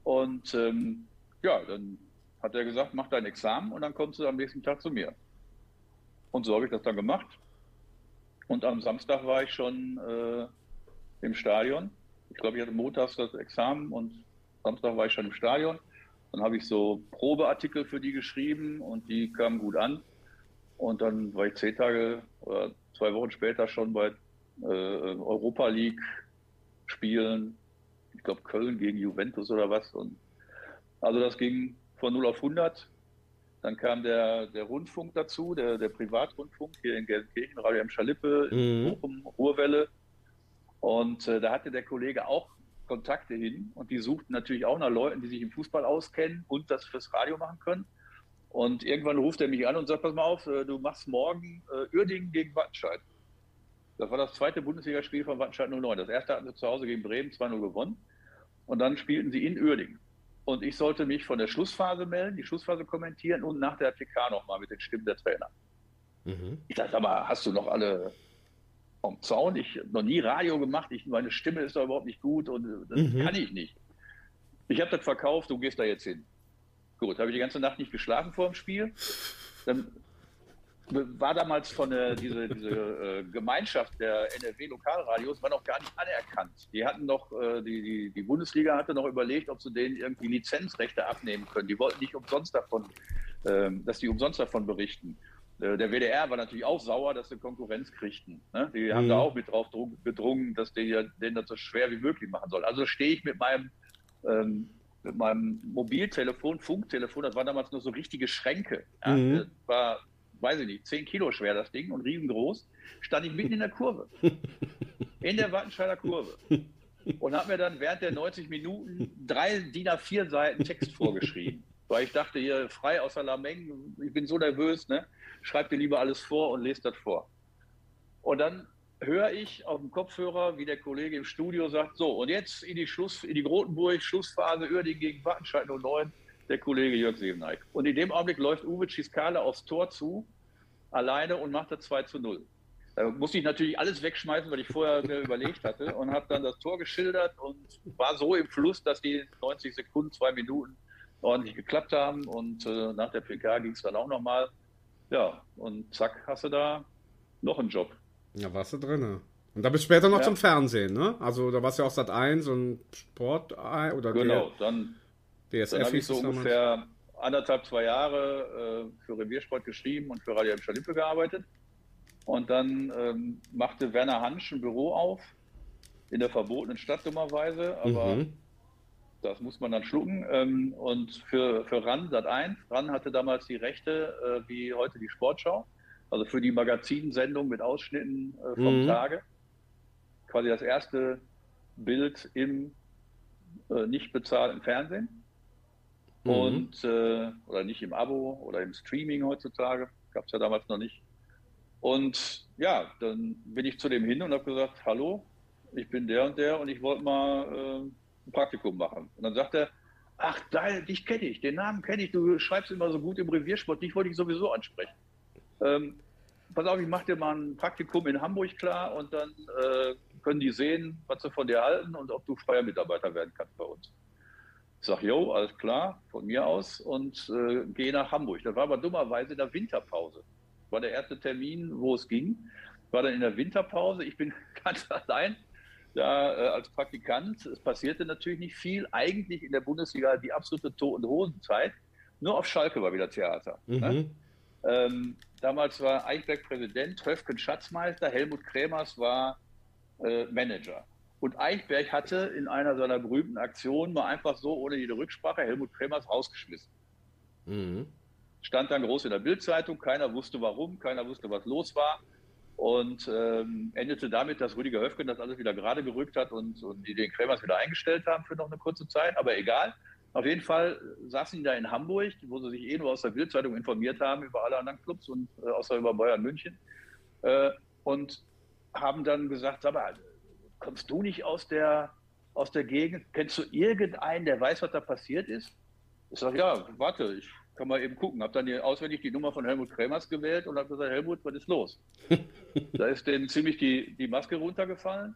Und ähm, ja, dann hat er gesagt, mach dein Examen und dann kommst du am nächsten Tag zu mir. Und so habe ich das dann gemacht. Und am Samstag war ich schon äh, im Stadion. Ich glaube, ich hatte montags das Examen und Samstag war ich schon im Stadion. Dann habe ich so Probeartikel für die geschrieben und die kamen gut an. Und dann war ich zehn Tage oder zwei Wochen später schon bei äh, Europa League Spielen. Ich glaube Köln gegen Juventus oder was. Und also das ging von 0 auf 100. Dann kam der, der Rundfunk dazu, der, der Privatrundfunk hier in Gelsenkirchen, Radio M. Schalippe, mhm. Bochum, Ruhrwelle. Und äh, da hatte der Kollege auch Kontakte hin und die suchten natürlich auch nach Leuten, die sich im Fußball auskennen und das fürs Radio machen können. Und irgendwann ruft er mich an und sagt, pass mal auf, äh, du machst morgen äh, Uerdingen gegen Wattenscheid. Das war das zweite Bundesligaspiel von Wattenscheid 09. Das erste hatten sie zu Hause gegen Bremen 2-0 gewonnen. Und dann spielten sie in Uerdingen. Und ich sollte mich von der Schlussphase melden, die Schlussphase kommentieren und nach der PK nochmal mit den Stimmen der Trainer. Mhm. Ich dachte, aber hast du noch alle vom Zaun? Ich habe noch nie Radio gemacht, ich, meine Stimme ist da überhaupt nicht gut und das mhm. kann ich nicht. Ich habe das verkauft, du gehst da jetzt hin. Gut, habe ich die ganze Nacht nicht geschlafen vor dem Spiel. Dann war damals von der, diese, diese äh, Gemeinschaft der NRW-Lokalradios war noch gar nicht anerkannt. Die hatten noch, äh, die, die, die, Bundesliga hatte noch überlegt, ob sie denen irgendwie Lizenzrechte abnehmen können. Die wollten nicht umsonst davon, äh, dass die umsonst davon berichten. Äh, der WDR war natürlich auch sauer, dass sie Konkurrenz kriegten. Ne? Die mhm. haben da auch mit drauf gedrungen, dass denen, denen das so schwer wie möglich machen soll. Also stehe ich mit meinem ähm, mit meinem Mobiltelefon, Funktelefon, das waren damals nur so richtige Schränke. Ja, mhm. Das war weiß ich nicht, 10 Kilo schwer das Ding und riesengroß, stand ich mitten in der Kurve. In der Wattenscheider Kurve. Und habe mir dann während der 90 Minuten drei DIN A4 Seiten Text vorgeschrieben. Weil ich dachte, hier frei aus der Lameng, ich bin so nervös, ne? Schreib dir lieber alles vor und lese das vor. Und dann höre ich auf dem Kopfhörer, wie der Kollege im Studio sagt, so, und jetzt in die Schluss, in die Grotenburg, Schlussphase, Uerdingen gegen Wattenscheid 09 der Kollege Jörg Seveneik. Und in dem Augenblick läuft Uwe Ciskala aufs Tor zu, alleine und macht das 2 zu 0. Da musste ich natürlich alles wegschmeißen, weil ich vorher mir überlegt hatte und habe dann das Tor geschildert und war so im Fluss, dass die 90 Sekunden, zwei Minuten ordentlich geklappt haben und äh, nach der PK ging es dann auch nochmal. Ja, und zack, hast du da noch einen Job. Ja, warst du drin. Und da bist du später noch ja. zum Fernsehen, ne? Also da warst du ja auch seit 1 und Sport oder Genau, dann DSF Dann habe ich so ungefähr anderthalb, zwei Jahre äh, für Reviersport geschrieben und für Radio M. Schalippe gearbeitet. Und dann ähm, machte Werner Hansch ein Büro auf, in der verbotenen Stadt dummerweise, aber mhm. das muss man dann schlucken. Ähm, und für, für RAN, Sat 1, RAN hatte damals die Rechte, äh, wie heute die Sportschau. also für die Magazinsendung mit Ausschnitten äh, vom Mhm. Tage. Quasi das erste Bild im äh, nicht bezahlten Fernsehen. Mhm. Und äh, oder nicht im Abo oder im Streaming heutzutage, gab es ja damals noch nicht. Und ja, dann bin ich zu dem hin und habe gesagt, hallo, ich bin der und der und ich wollte mal äh, ein Praktikum machen. Und dann sagt er, ach, da, dich kenne ich, den Namen kenne ich, du schreibst immer so gut im Reviersport, dich wollte ich sowieso ansprechen. Ähm, pass auf, ich mache dir mal ein Praktikum in Hamburg klar und dann äh, können die sehen, was sie von dir halten und ob du freier Mitarbeiter werden kannst bei uns. Ich sag, jo, alles klar, von mir aus und äh, gehe nach Hamburg. Das war aber dummerweise in der Winterpause. War der erste Termin, wo es ging. War dann in der Winterpause. Ich bin ganz allein da äh, als Praktikant. Es passierte natürlich nicht viel. Eigentlich in der Bundesliga die absolute To- und Hosenzeit. Nur auf Schalke war wieder Theater. Ne? Mhm. Ähm, damals war Eichberg Präsident, Höfken Schatzmeister, Helmut Kremers war äh, Manager. Und Eichberg hatte in einer seiner berühmten Aktionen mal einfach so, ohne jede Rücksprache, Helmut Kremers rausgeschmissen. Mhm. Stand dann groß in der Bildzeitung, keiner wusste warum, keiner wusste, was los war. Und ähm, endete damit, dass Rüdiger Höfgen das alles wieder gerade gerückt hat und, und die den Kremers wieder eingestellt haben für noch eine kurze Zeit. Aber egal. Auf jeden Fall saßen die da in Hamburg, wo sie sich eh nur aus der Bildzeitung informiert haben über alle anderen Clubs und äh, außer über Bayern München. Äh, und haben dann gesagt, sag mal, kommst du nicht aus der, aus der Gegend? Kennst du irgendeinen, der weiß, was da passiert ist? Ich sage, ja, warte, ich kann mal eben gucken. Habe dann die, auswendig die Nummer von Helmut Kremers gewählt und habe gesagt, Helmut, was ist los? da ist denen ziemlich die, die Maske runtergefallen.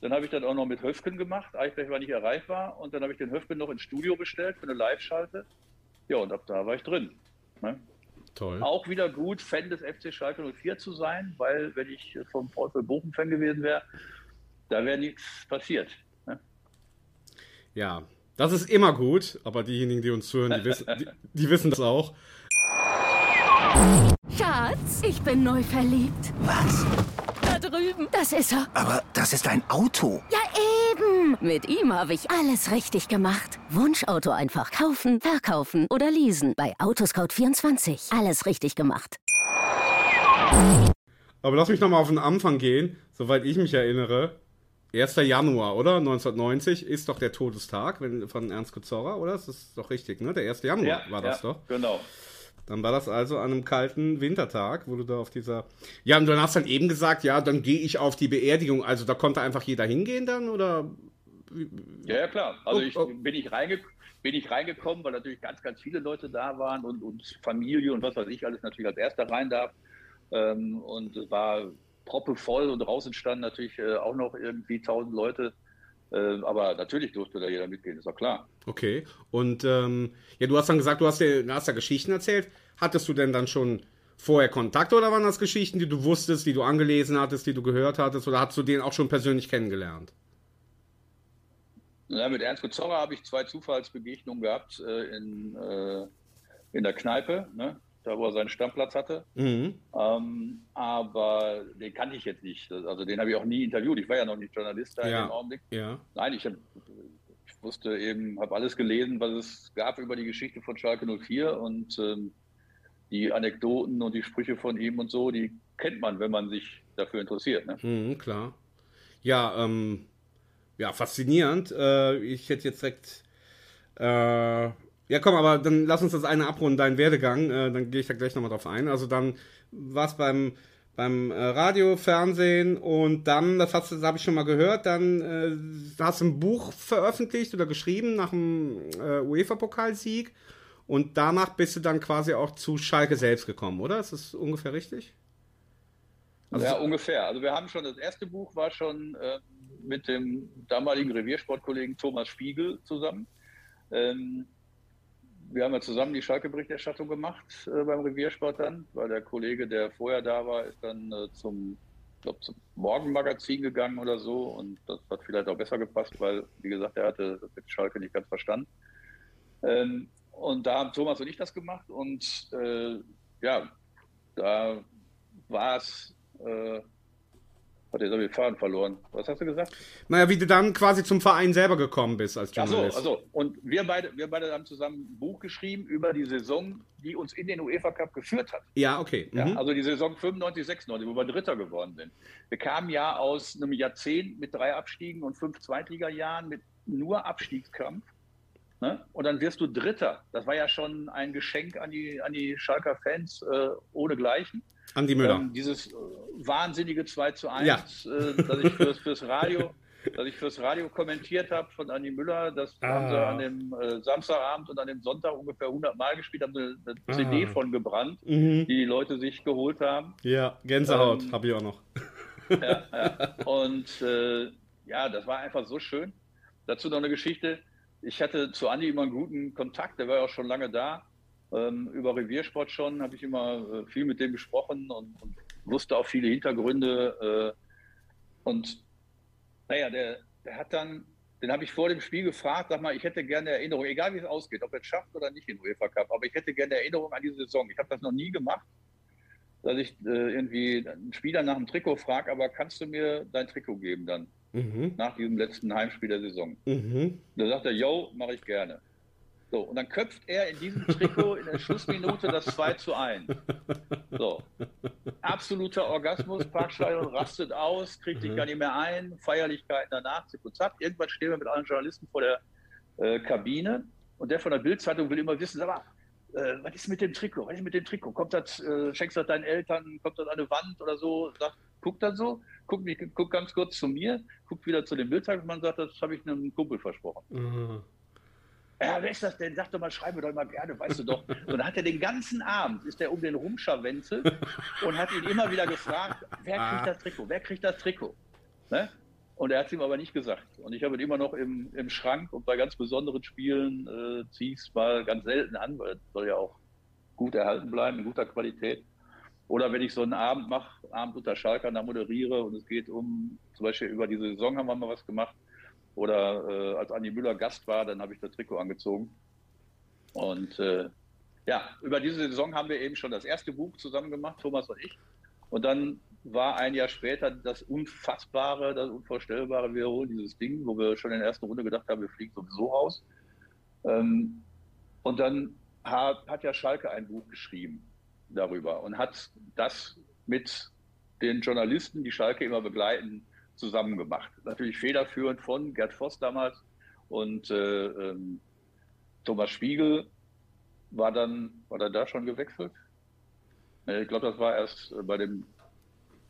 Dann habe ich das auch noch mit Höfken gemacht. Eichberg war nicht erreichbar. Und dann habe ich den Höfken noch ins Studio bestellt für eine Live-Schalte. Ja, und ab da war ich drin. Ne? Toll. Auch wieder gut, Fan des FC Schalke 04 zu sein, weil wenn ich vom VfL Bochum Fan gewesen wäre, da wäre nichts passiert. Ne? Ja, das ist immer gut, aber diejenigen, die uns zuhören, die wissen, die, die wissen das auch. Schatz, ich bin neu verliebt. Was? Da drüben. Das ist er. Aber das ist ein Auto. Ja, eben. Mit ihm habe ich alles richtig gemacht. Wunschauto einfach kaufen, verkaufen oder leasen. Bei Autoscout24. Alles richtig gemacht. Aber lass mich nochmal auf den Anfang gehen, soweit ich mich erinnere. 1. Januar, oder? 1990 ist doch der Todestag wenn, von Ernst Kuzorra, oder? Das ist doch richtig, ne? Der 1. Januar war das ja, doch. Genau. Dann war das also an einem kalten Wintertag, wo du da auf dieser. Ja, und du hast dann eben gesagt, ja, dann gehe ich auf die Beerdigung. Also da konnte einfach jeder hingehen dann, oder? Ja, ja klar. Also Oh, ich oh. bin ich reinge bin ich reingekommen, weil natürlich ganz, ganz viele Leute da waren und, und Familie und was weiß ich alles natürlich als erster rein darf. Ähm, und es war proppevoll und draußen standen natürlich äh, auch noch irgendwie tausend Leute. Äh, aber natürlich durfte da jeder mitgehen, ist doch klar. Okay. Und ähm, ja, du hast dann gesagt, du hast, dir, hast ja Geschichten erzählt. Hattest du denn dann schon vorher Kontakt oder waren das Geschichten, die du wusstest, die du angelesen hattest, die du gehört hattest oder hast du den auch schon persönlich kennengelernt? Ja, mit Ernst Kuzorra habe ich zwei Zufallsbegegnungen gehabt äh, in, äh, in der Kneipe, ne? Da wo er seinen Stammplatz hatte. Mhm. Ähm, aber den kannte ich jetzt nicht. Also den habe ich auch nie interviewt. Ich war ja noch nicht Journalist da in Ja. dem Augenblick. Ja. Nein, ich, hab, ich wusste eben, habe alles gelesen, was es gab über die Geschichte von Schalke 04 und ähm, die Anekdoten und die Sprüche von ihm und so, die kennt man, wenn man sich dafür interessiert. Ne? Mhm, klar. Ja, ähm, ja, faszinierend. Äh, ich hätte jetzt direkt. Äh, ja, komm, aber dann lass uns das eine abrunden, deinen Werdegang. Äh, dann gehe ich da gleich nochmal drauf ein. Also dann warst beim beim äh, Radio, Fernsehen und dann, das, hast du- das habe ich schon mal gehört, dann äh, hast du ein Buch veröffentlicht oder geschrieben nach dem äh, UEFA-Pokalsieg und danach bist du dann quasi auch zu Schalke selbst gekommen, oder? Ist das ungefähr richtig? Also- ja, ungefähr. Also wir haben schon, das erste Buch war schon äh, mit dem damaligen Reviersportkollegen Thomas Spiegel zusammen. Ähm, wir haben ja zusammen die Schalke-Berichterstattung gemacht äh, beim Reviersport dann, weil der Kollege, der vorher da war, ist dann äh, zum, glaub, zum Morgenmagazin gegangen oder so und das hat vielleicht auch besser gepasst, weil, wie gesagt, er hatte mit Schalke nicht ganz verstanden. Ähm, und da haben Thomas und ich das gemacht und äh, ja, da war es äh, Hat jetzt den Faden verloren. Was hast du gesagt? Naja, wie du dann quasi zum Verein selber gekommen bist als Ach so, Journalist. also und wir beide, wir beide haben zusammen ein Buch geschrieben über die Saison, die uns in den UEFA Cup geführt hat. Ja, okay. Ja, Mhm. also die Saison 95, 96, wo wir Dritter geworden sind. Wir kamen ja aus einem Jahrzehnt mit drei Abstiegen und fünf Zweitligajahren mit nur Abstiegskampf. Ne? Und dann wirst du Dritter. Das war ja schon ein Geschenk an die, an die Schalker Fans äh, ohnegleichen. Andi Müller. Ähm, dieses äh, wahnsinnige 2 zu 1, Ja. äh, das ich fürs, fürs Radio, dass ich fürs Radio kommentiert habe von Andi Müller, das haben sie Ah. an dem äh, Samstagabend und an dem Sonntag ungefähr 100 Mal gespielt, haben eine CD Ah. von gebrannt, Mhm. die die Leute sich geholt haben. Ja, Gänsehaut Ähm, habe ich auch noch. Ja, ja. Und äh, ja, das war einfach so schön. Dazu noch eine Geschichte. Ich hatte zu Andi immer einen guten Kontakt, der war ja auch schon lange da. Ähm, über Reviersport schon habe ich immer äh, viel mit dem gesprochen und, und wusste auch viele Hintergründe. Äh, und naja, der, der hat dann, den habe ich vor dem Spiel gefragt, sag mal, ich hätte gerne Erinnerung, egal wie es ausgeht, ob er es schafft oder nicht in UEFA Cup, aber ich hätte gerne Erinnerung an diese Saison. Ich habe das noch nie gemacht, dass ich äh, irgendwie einen Spieler nach dem Trikot frage, aber kannst du mir dein Trikot geben dann, Mhm. nach diesem letzten Heimspiel der Saison? Mhm. Da sagt er, yo, mache ich gerne. So, und dann köpft er in diesem Trikot in der Schlussminute das 2 zu 1. So. Absoluter Orgasmus, Parkstadion rastet aus, kriegt sich gar nicht mehr ein, Feierlichkeiten danach, zipp und zapp. Irgendwann stehen wir mit allen Journalisten vor der äh, Kabine und der von der Bildzeitung will immer wissen, sag mal, äh, was ist mit dem Trikot? Was ist mit dem Trikot? Kommt das, äh, schenkst du das deinen Eltern, kommt das an eine Wand oder so? Sagt, guckt dann so, guckt, mich, guckt ganz kurz zu mir, guckt wieder zu dem Bildzeitungsmann, sagt, das habe ich einem Kumpel versprochen. Mhm. Ja, wer ist das denn? Sag doch mal, schreib mir doch mal gerne, weißt du doch. Und dann hat er den ganzen Abend, ist er um den rumscharwenzelt und hat ihn immer wieder gefragt, wer kriegt das Trikot? Wer kriegt das Trikot? Ne? Und er hat es ihm aber nicht gesagt. Und ich habe ihn immer noch im, im Schrank und bei ganz besonderen Spielen äh, ziehe ich es mal ganz selten an, weil es soll ja auch gut erhalten bleiben, in guter Qualität. Oder wenn ich so einen Abend mache, Abend unter Schalker, da moderiere und es geht um, zum Beispiel über die Saison haben wir mal was gemacht. Oder äh, als Andi Müller Gast war, dann habe ich das Trikot angezogen. Und äh, ja, über diese Saison haben wir eben schon das erste Buch zusammen gemacht, Thomas und ich. Und dann war ein Jahr später das Unfassbare, das Unvorstellbare, wir holen dieses Ding, wo wir schon in der ersten Runde gedacht haben, wir fliegen sowieso raus. Ähm, und dann hat, hat ja Schalke ein Buch geschrieben darüber und hat das mit den Journalisten, die Schalke immer begleiten, zusammen gemacht. Natürlich federführend von Gerd Voss damals und äh, ähm, Thomas Spiegel war dann, war er da schon gewechselt? Äh, Ich glaube, das war erst äh, bei dem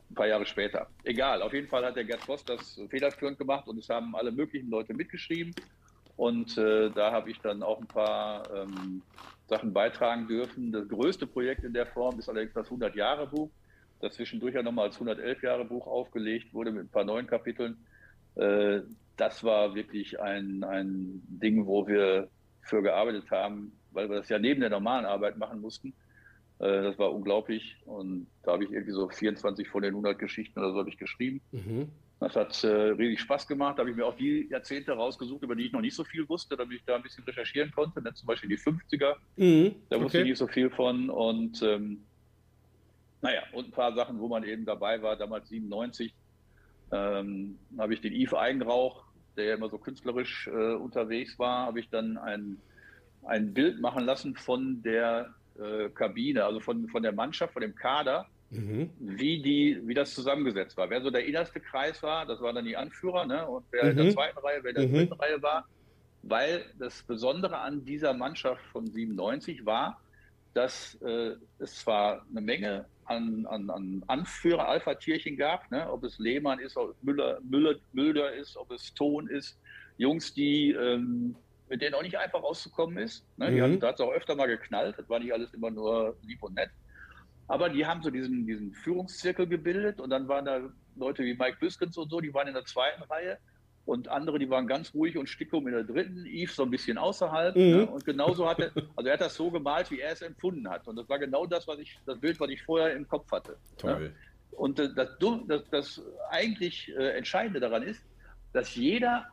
ein paar Jahre später. Egal, auf jeden Fall hat der Gerd Voss das federführend gemacht und es haben alle möglichen Leute mitgeschrieben. Und äh, da habe ich dann auch ein paar ähm, Sachen beitragen dürfen. Das größte Projekt in der Form ist allerdings das 100-Jahre-Buch, das zwischendurch ja nochmal als 111-Jahre-Buch aufgelegt wurde mit ein paar neuen Kapiteln. Äh, das war wirklich ein, ein Ding, wo wir für gearbeitet haben, weil wir das ja neben der normalen Arbeit machen mussten. Äh, das war unglaublich und da habe ich irgendwie so 24 von den 100 Geschichten oder so habe ich geschrieben. Mhm. Das hat äh, riesig Spaß gemacht. Da habe ich mir auch die Jahrzehnte rausgesucht, über die ich noch nicht so viel wusste, damit ich da ein bisschen recherchieren konnte. Ne? Zum Beispiel die 50er, Mhm. da wusste ich Okay. nicht so viel von. Und ähm, naja, und ein paar Sachen, wo man eben dabei war, damals 97, ähm, habe ich den Yves Eigenrauch, der ja immer so künstlerisch äh, unterwegs war, habe ich dann ein, ein Bild machen lassen von der äh, Kabine, also von, von der Mannschaft, von dem Kader Mhm. wie die, wie das zusammengesetzt war. Wer so der innerste Kreis war, das waren dann die Anführer, ne? Und wer in der Mhm. zweiten Reihe, wer in der Mhm. dritten Reihe war. Weil das Besondere an dieser Mannschaft von 97 war, dass äh, es zwar eine Menge an, an, an Anführer, Alpha-Tierchen gab, ne? ob es Lehmann ist, ob es Müller, Müller, Müller ist, ob es Ton ist, Jungs, die ähm, mit denen auch nicht einfach rauszukommen ist. Ne? Die Mhm. haben, da hat es auch öfter mal geknallt, das war nicht alles immer nur lieb und nett. Aber die haben so diesen, diesen Führungszirkel gebildet und dann waren da Leute wie Mike Biskens und so, die waren in der zweiten Reihe und andere, die waren ganz ruhig und Stickum in der dritten, Yves so ein bisschen außerhalb. Mhm. Ne? Und genauso hat er, also er hat das so gemalt, wie er es empfunden hat. Und das war genau das, was ich, das Bild, was ich vorher im Kopf hatte. Ne? Toll. Und äh, das, das, das eigentlich äh, Entscheidende daran ist, dass jeder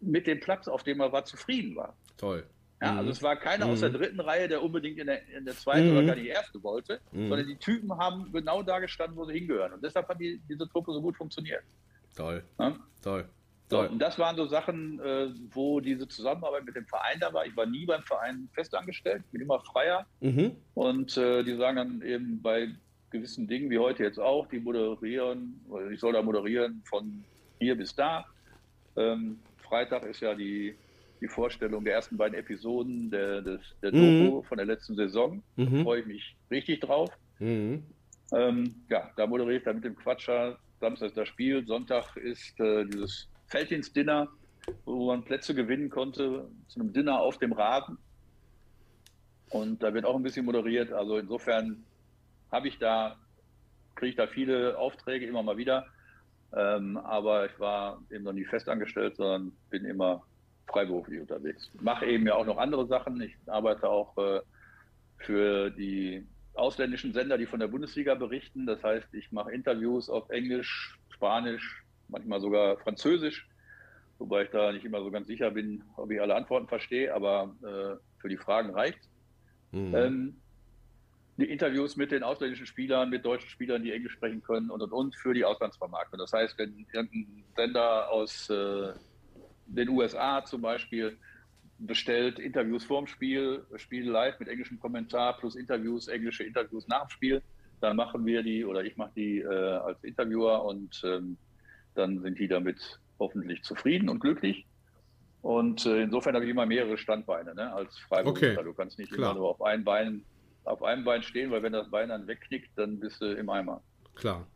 mit dem Platz, auf dem er war, zufrieden war. Toll. Ja, also es war keiner aus der dritten Reihe, der unbedingt in der, in der zweiten oder gar die erste wollte, sondern die Typen haben genau da gestanden, wo sie hingehören. Und deshalb hat die, diese Truppe so gut funktioniert. Toll. Ja? Toll. So, und das waren so Sachen, äh, wo diese Zusammenarbeit mit dem Verein da war. Ich war nie beim Verein festangestellt, bin immer freier. Mhm. Und äh, die sagen dann eben bei gewissen Dingen, wie heute jetzt auch, die moderieren, oder ich soll da moderieren von hier bis da. Ähm, Freitag ist ja die, die Vorstellung der ersten beiden Episoden der, des, der Mhm. Doku von der letzten Saison. Da Mhm. freue ich mich richtig drauf. Mhm. Ähm, ja, da moderiere ich dann mit dem Quatscher. Samstag ist das Spiel, Sonntag ist äh, dieses Felddienst-Dinner, wo man Plätze gewinnen konnte zu einem Dinner auf dem Rasen. Und da wird auch ein bisschen moderiert. Also insofern habe ich da, kriege ich da viele Aufträge immer mal wieder. Ähm, aber ich war eben noch nie festangestellt, sondern bin immer freiberuflich unterwegs. Mache eben ja auch noch andere Sachen. Ich arbeite auch äh, für die ausländischen Sender, die von der Bundesliga berichten. Das heißt, ich mache Interviews auf Englisch, Spanisch, manchmal sogar Französisch, wobei ich da nicht immer so ganz sicher bin, ob ich alle Antworten verstehe, aber äh, für die Fragen reicht. Mhm. Ähm, die Interviews mit den ausländischen Spielern, mit deutschen Spielern, die Englisch sprechen können und und und für die Auslandsvermarktung. Das heißt, wenn irgendein Sender aus äh, den USA zum Beispiel bestellt Interviews vorm Spiel, Spiel live mit englischem Kommentar plus Interviews, englische Interviews nach dem Spiel, dann machen wir die oder ich mache die äh, als Interviewer und ähm, dann sind die damit hoffentlich zufrieden und glücklich. Und äh, insofern habe ich immer mehrere Standbeine ne, als Freiberufler. Okay, Du kannst nicht klar. immer nur auf ein Bein auf einem Bein stehen, weil wenn das Bein dann wegknickt, dann bist du im Eimer. Klar.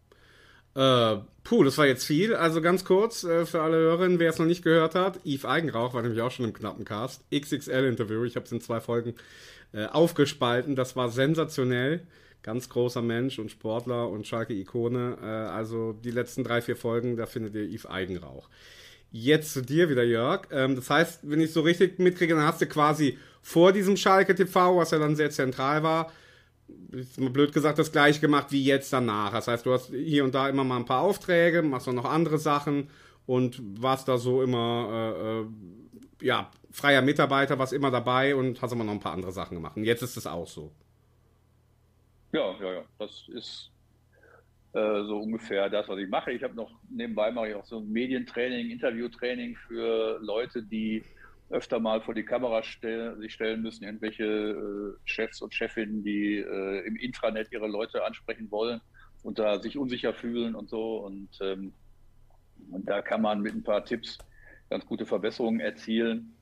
Äh, puh, das war jetzt viel. Also ganz kurz äh, für alle Hörerinnen, wer es noch nicht gehört hat, Yves Eigenrauch war nämlich auch schon im knappen Cast. XXL-Interview, ich habe es in zwei Folgen äh, aufgespalten. Das war sensationell. Ganz großer Mensch und Sportler und Schalke-Ikone. Äh, also die letzten drei, vier Folgen, da findet ihr Yves Eigenrauch. Jetzt zu dir wieder, Jörg. Ähm, das heißt, wenn ich so richtig mitkriege, dann hast du quasi vor diesem Schalke TV, was ja dann sehr zentral war, blöd gesagt, das gleiche gemacht wie jetzt danach. Das heißt, du hast hier und da immer mal ein paar Aufträge, machst auch noch andere Sachen und warst da so immer, äh, äh, ja, freier Mitarbeiter, warst immer dabei und hast immer noch ein paar andere Sachen gemacht. Und jetzt ist es auch so. Ja, ja, ja. Das ist äh, so ungefähr das, was ich mache. Ich habe noch nebenbei mache ich auch so ein Medientraining, Interviewtraining für Leute, die öfter mal vor die Kamera stell, sich stellen müssen, irgendwelche äh, Chefs und Chefinnen, die äh, im Intranet ihre Leute ansprechen wollen und da sich unsicher fühlen und so. Und, ähm, und da kann man mit ein paar Tipps ganz gute Verbesserungen erzielen.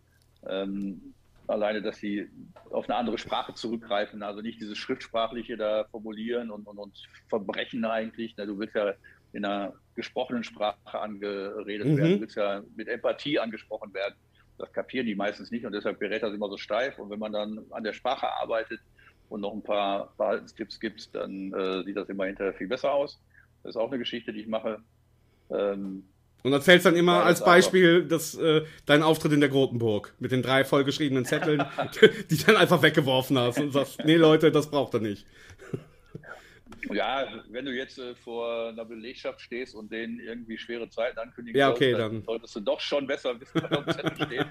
Ähm, alleine, dass sie auf eine andere Sprache zurückgreifen, also nicht dieses Schriftsprachliche da formulieren und, und, und verbrechen eigentlich. Na, du willst ja in einer gesprochenen Sprache angeredet Mhm. werden, du willst ja mit Empathie angesprochen werden. Das kapieren die meistens nicht und deshalb berät das immer so steif. Und wenn man dann an der Sprache arbeitet und noch ein paar Verhaltenstipps gibt, dann äh, sieht das immer hinterher viel besser aus. Das ist auch eine Geschichte, die ich mache. Ähm, Und erzählst dann immer als Beispiel das, äh, deinen Auftritt in der Grotenburg mit den drei vollgeschriebenen Zetteln, die dann einfach weggeworfen hast und sagst, nee Leute, das braucht er nicht. Ja, wenn du jetzt äh, vor einer Belegschaft stehst und denen irgendwie schwere Zeiten ankündigen Ja, okay, sollst, dann- solltest du doch schon besser wissen, was auf dem Zettel steht.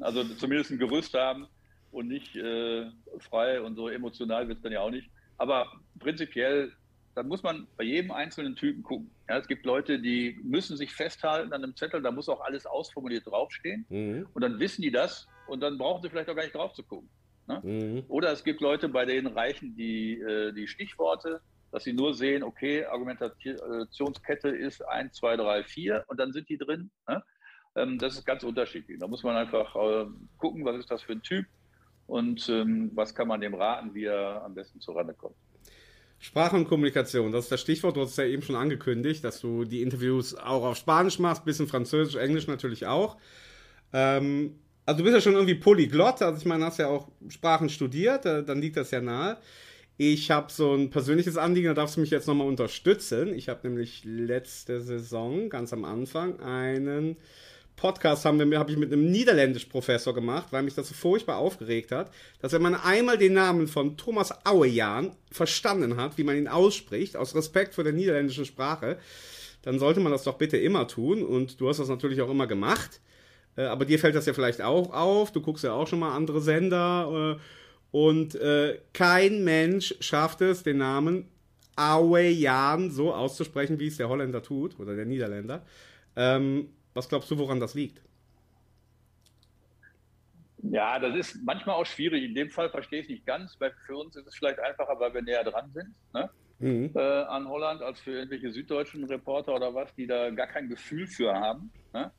Also zumindest ein Gerüst haben und nicht äh, frei und so emotional wird es dann ja auch nicht. Aber prinzipiell, da muss man bei jedem einzelnen Typen gucken. Ja, es gibt Leute, die müssen sich festhalten an einem Zettel, da muss auch alles ausformuliert draufstehen. Mhm. Und dann wissen die das und dann brauchen sie vielleicht auch gar nicht drauf zu gucken. Mhm. Oder es gibt Leute, bei denen reichen die, äh, die Stichworte, dass sie nur sehen, okay, Argumentationskette ist 1, 2, 3, 4 und dann sind die drin. Ne? Ähm, das ist ganz unterschiedlich. Da muss man einfach äh, gucken, was ist das für ein Typ und ähm, was kann man dem raten, wie er am besten zurande kommt. Sprache und Kommunikation, das ist das Stichwort. Du hast es ja eben schon angekündigt, dass du die Interviews auch auf Spanisch machst, bisschen Französisch, Englisch natürlich auch. Ähm, also du bist ja schon irgendwie Polyglott, also ich meine, hast ja auch Sprachen studiert, äh, dann liegt das ja nahe. Ich habe so ein persönliches Anliegen, da darfst du mich jetzt nochmal unterstützen. Ich habe nämlich letzte Saison, ganz am Anfang, einen Podcast haben wir, habe ich mit einem Niederländisch-Professor gemacht, weil mich das so furchtbar aufgeregt hat, dass wenn man einmal den Namen von Thomas Auejan verstanden hat, wie man ihn ausspricht, aus Respekt vor der niederländischen Sprache, dann sollte man das doch bitte immer tun. Und du hast das natürlich auch immer gemacht. Äh, aber dir fällt das ja vielleicht auch auf. Du guckst ja auch schon mal andere Sender. Äh, und äh, kein Mensch schafft es, den Namen Auejan so auszusprechen, wie es der Holländer tut oder der Niederländer. Was glaubst du, woran das liegt? Ja, das ist manchmal auch schwierig. In dem Fall verstehe ich es nicht ganz, weil für uns ist es vielleicht einfacher, weil wir näher dran sind ne? mhm. äh, an Holland, als für irgendwelche süddeutschen Reporter oder was, die da gar kein Gefühl für haben, ne?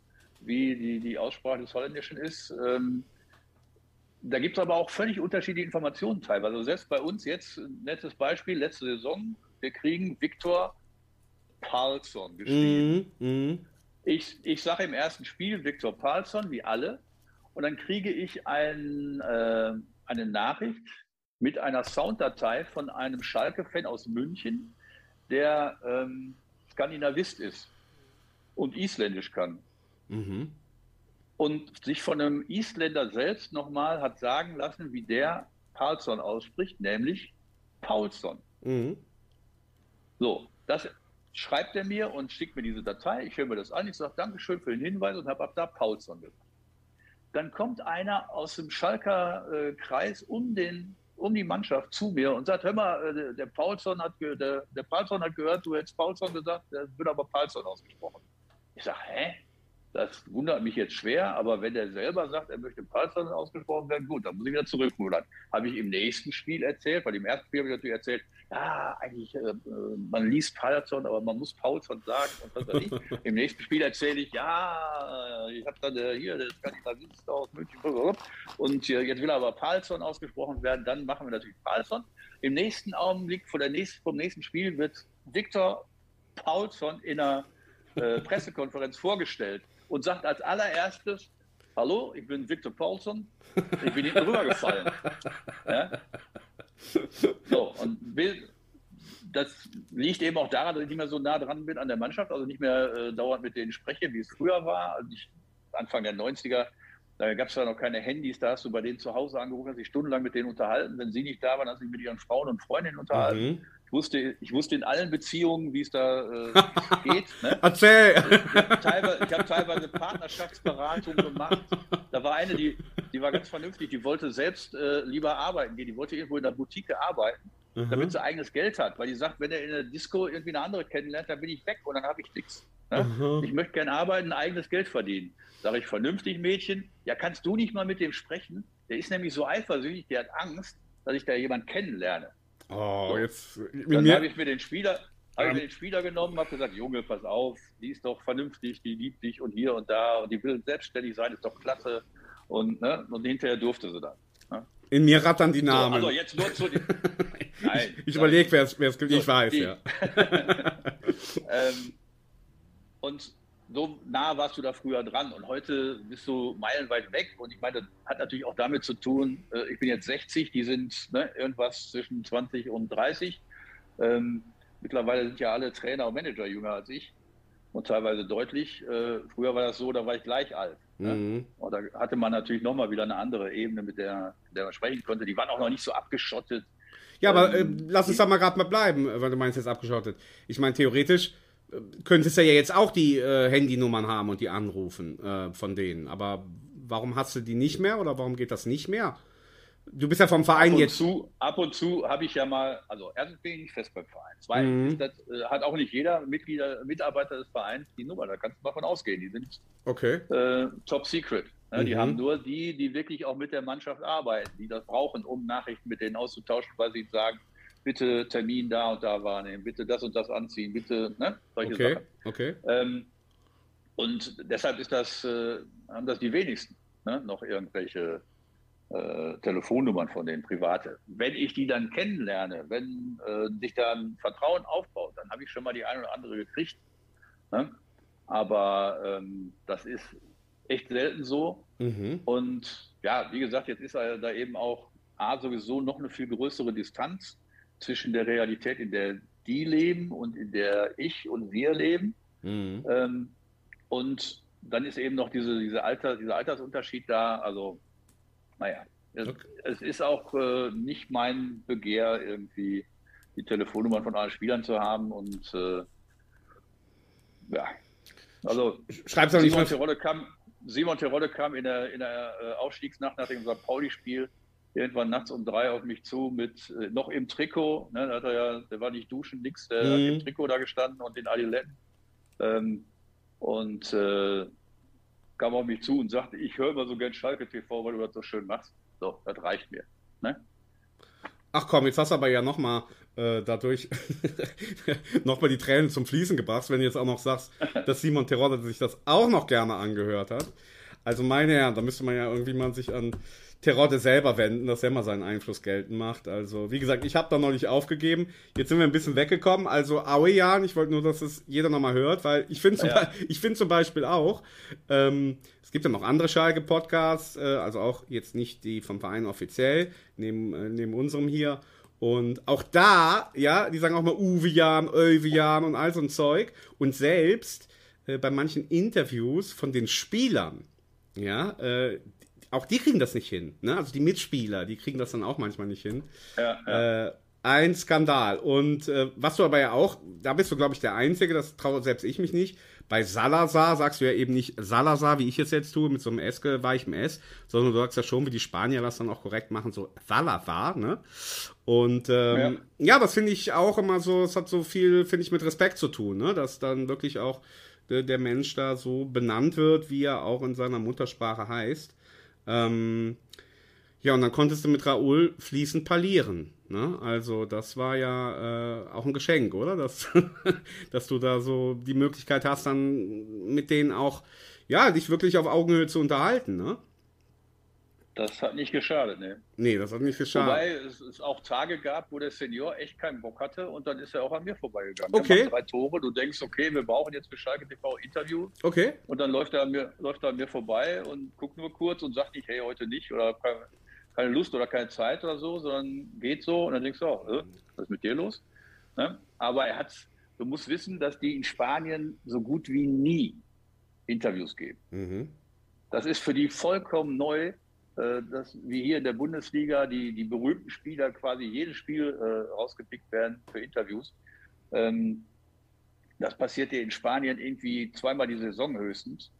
wie die, die Aussprache des Holländischen ist. Ähm, da gibt es aber auch völlig unterschiedliche Informationen teilweise. Also selbst bei uns jetzt, nettes Beispiel, letzte Saison, wir kriegen Viktor Palsson geschrieben. Mm, mm. Ich, ich sage im ersten Spiel Viktor Palsson, wie alle, und dann kriege ich ein, äh, eine Nachricht mit einer Sounddatei von einem Schalke-Fan aus München, der ähm, Skandinavist ist und Isländisch kann. Mhm. Und sich von einem Isländer selbst nochmal hat sagen lassen, wie der Paulson ausspricht, nämlich Paulson. Mhm. So, das schreibt er mir und schickt mir diese Datei. Ich höre mir das an. Ich sage Dankeschön für den Hinweis und habe ab da Paulson gesagt. Dann kommt einer aus dem Schalker äh, Kreis um, den, um die Mannschaft zu mir und sagt: Hör mal, äh, der, Paulson hat, der, der Paulson hat gehört, du hättest Paulson gesagt, der wird aber Paulson ausgesprochen. Ich sage: Hä? Das wundert mich jetzt schwer, aber wenn er selber sagt, er möchte Palsson ausgesprochen werden, gut, dann muss ich wieder zurückrudern. Habe ich im nächsten Spiel erzählt, weil im ersten Spiel habe ich natürlich erzählt, ja, eigentlich, äh, man liest Palsson, aber man muss Paulson sagen und was weiß ich. Im nächsten Spiel erzähle ich, ja, ich habe dann äh, hier, der Skandinavist aus München und äh, jetzt will aber Palsson ausgesprochen werden, dann machen wir natürlich Palsson. Im nächsten Augenblick, vor der nächsten, vom nächsten Spiel wird Viktor Paulson in einer äh, Pressekonferenz vorgestellt und sagt als allererstes, hallo, ich bin Victor Paulson, ich bin hinten rübergefallen. Ja? So, und will, das liegt eben auch daran, dass ich nicht mehr so nah dran bin an der Mannschaft, also nicht mehr äh, dauernd mit denen spreche, wie es früher war. Also ich, Anfang der 90er, da gab es ja noch keine Handys, da hast du bei denen zu Hause angerufen, hast dich stundenlang mit denen unterhalten. Wenn sie nicht da waren, hast du dich mit ihren Frauen und Freundinnen unterhalten. Mhm wusste, ich wusste in allen Beziehungen, wie es da äh, geht. Ne? Erzähl! Ich habe teilweise, hab teilweise Partnerschaftsberatung gemacht. Da war eine, die, die war ganz vernünftig, die wollte selbst äh, lieber arbeiten gehen. Die wollte irgendwo in der Boutique arbeiten, mhm. damit sie eigenes Geld hat. Weil die sagt, wenn er in der Disco irgendwie eine andere kennenlernt, dann bin ich weg und dann habe ich nichts. Ne? Mhm. Ich möchte gerne arbeiten, eigenes Geld verdienen. Sage ich, vernünftig Mädchen, ja, kannst du nicht mal mit dem sprechen? Der ist nämlich so eifersüchtig, der hat Angst, dass ich da jemanden kennenlerne. Oh, so. jetzt. Dann habe ich mir den Spieler, habe ähm, den Spieler genommen, habe gesagt, Junge, pass auf, die ist doch vernünftig, die liebt dich und hier und da und die will selbstständig sein, ist doch klasse. Und, ne, und hinterher durfte sie dann. Ne? In mir rattern die Namen. So, also jetzt nur zu den. Nein, ich überlege, wer es gibt. Ich weiß, die, ja. ähm, und so nah warst du da früher dran und heute bist du meilenweit weg. Und ich meine, das hat natürlich auch damit zu tun, äh, ich bin jetzt 60, die sind ne, irgendwas zwischen 20 und 30. Ähm, mittlerweile sind ja alle Trainer und Manager jünger als ich und teilweise deutlich. Äh, früher war das so, da war ich gleich alt. Ne? Mhm. Und da hatte man natürlich nochmal wieder eine andere Ebene, mit der, der man sprechen konnte. Die waren auch noch nicht so abgeschottet. Ja, aber äh, ähm, lass uns da mal gerade mal bleiben, weil du meinst jetzt abgeschottet. Ich meine, theoretisch könntest du ja jetzt auch die äh, Handynummern haben und die anrufen äh, von denen. Aber warum hast du die nicht mehr oder warum geht das nicht mehr? Du bist ja vom Verein ab jetzt. Zu, ab und zu habe ich ja mal, also erstens bin ich nicht fest beim Verein. Zweitens mhm. das, äh, hat auch nicht jeder Mitglieder, Mitarbeiter des Vereins die Nummer. Da kannst du mal von ausgehen. Die sind okay. äh, top secret. Ja, mhm. Die haben nur die, die wirklich auch mit der Mannschaft arbeiten, die das brauchen, um Nachrichten mit denen auszutauschen, weil sie sagen, bitte Termin da und da wahrnehmen, bitte das und das anziehen, bitte, ne? Solche okay, Sachen. Okay. Ähm, und deshalb ist das, äh, haben das die wenigsten ne? noch irgendwelche äh, Telefonnummern von den private. Wenn ich die dann kennenlerne, wenn äh, sich dann Vertrauen aufbaut, dann habe ich schon mal die eine oder andere gekriegt. Ne? Aber ähm, das ist echt selten so. Mhm. Und ja, wie gesagt, jetzt ist da eben auch A, sowieso noch eine viel größere Distanz zwischen der Realität, in der die leben und in der ich und wir leben. Mhm. Ähm, und dann ist eben noch diese, diese Alter, dieser Altersunterschied da. Also, naja, es, okay. es ist auch äh, nicht mein Begehr, irgendwie die Telefonnummern von allen Spielern zu haben. Und äh, ja, also schreib's auch nicht Rolle kam, Simon Terodde kam in der, in der äh, Aufstiegsnacht nach dem St. Pauli-Spiel irgendwann nachts um drei auf mich zu mit äh, noch im Trikot. Ne, da hat er ja, der war nicht duschen, nix, der mhm. hat im Trikot da gestanden und den Adiletten. Ähm, und äh, kam auf mich zu und sagte, ich höre immer so gern Schalke TV, weil du das so schön machst. So, das reicht mir. Ne? Ach komm, jetzt hast du aber ja nochmal äh, dadurch nochmal die Tränen zum Fließen gebracht, wenn du jetzt auch noch sagst, dass Simon Terodde sich das auch noch gerne angehört hat. Also meine Herren, da müsste man ja irgendwie mal sich an Terodde selber wenden, dass er mal seinen Einfluss geltend macht. Also, wie gesagt, ich habe da noch nicht aufgegeben. Jetzt sind wir ein bisschen weggekommen. Also, Auejan, ich wollte nur, dass es jeder nochmal hört, weil ich finde zum, ja. find zum Beispiel auch, ähm, es gibt ja noch andere Schalke-Podcasts, äh, also auch jetzt nicht die vom Verein offiziell, neben, äh, neben unserem hier. Und auch da, ja, die sagen auch mal Uwejan, Öwejan und all so ein Zeug. Und selbst äh, bei manchen Interviews von den Spielern, ja, äh, auch die kriegen das nicht hin. Ne? Also die Mitspieler, die kriegen das dann auch manchmal nicht hin. Ja, ja. Äh, ein Skandal. Und äh, was du aber ja auch, da bist du, glaube ich, der Einzige, das traue selbst ich mich nicht. Bei Salazar sagst du ja eben nicht Salazar, wie ich es jetzt tue, mit so einem S, weichem S, sondern du sagst ja schon, wie die Spanier das dann auch korrekt machen, so Salazar, ne? Und ähm, ja. ja. das finde ich auch immer so, es hat so viel, finde ich, mit Respekt zu tun, ne? Dass dann wirklich auch der, Mensch da so benannt wird, wie er auch in seiner Muttersprache heißt. Ähm, ja, und dann konntest du mit Raoul fließend parlieren. Ne? Also das war ja äh, auch ein Geschenk, oder? Dass, dass du da so die Möglichkeit hast, dann mit denen auch, ja, dich wirklich auf Augenhöhe zu unterhalten, ne? Das hat nicht geschadet, ne? Nee, das hat nicht geschadet. Wobei es, es, auch Tage gab, wo der Senior echt keinen Bock hatte und dann ist er auch an mir vorbeigegangen. Okay. Drei Tore, du denkst, okay, wir brauchen jetzt für Schalke TV Interview. Okay. Und dann läuft er an mir, läuft er an mir vorbei und guckt nur kurz und sagt nicht, hey, heute nicht oder keine, keine Lust oder keine Zeit oder so, sondern geht so und dann denkst du auch, äh, was ist mit dir los? Ne? Aber er hat, du musst wissen, dass die in Spanien so gut wie nie Interviews geben. Mhm. Das ist für die vollkommen neu dass wie hier in der Bundesliga die, die berühmten Spieler quasi jedes Spiel äh, rausgepickt werden für Interviews. Ähm, das passiert hier in Spanien irgendwie zweimal die Saison höchstens.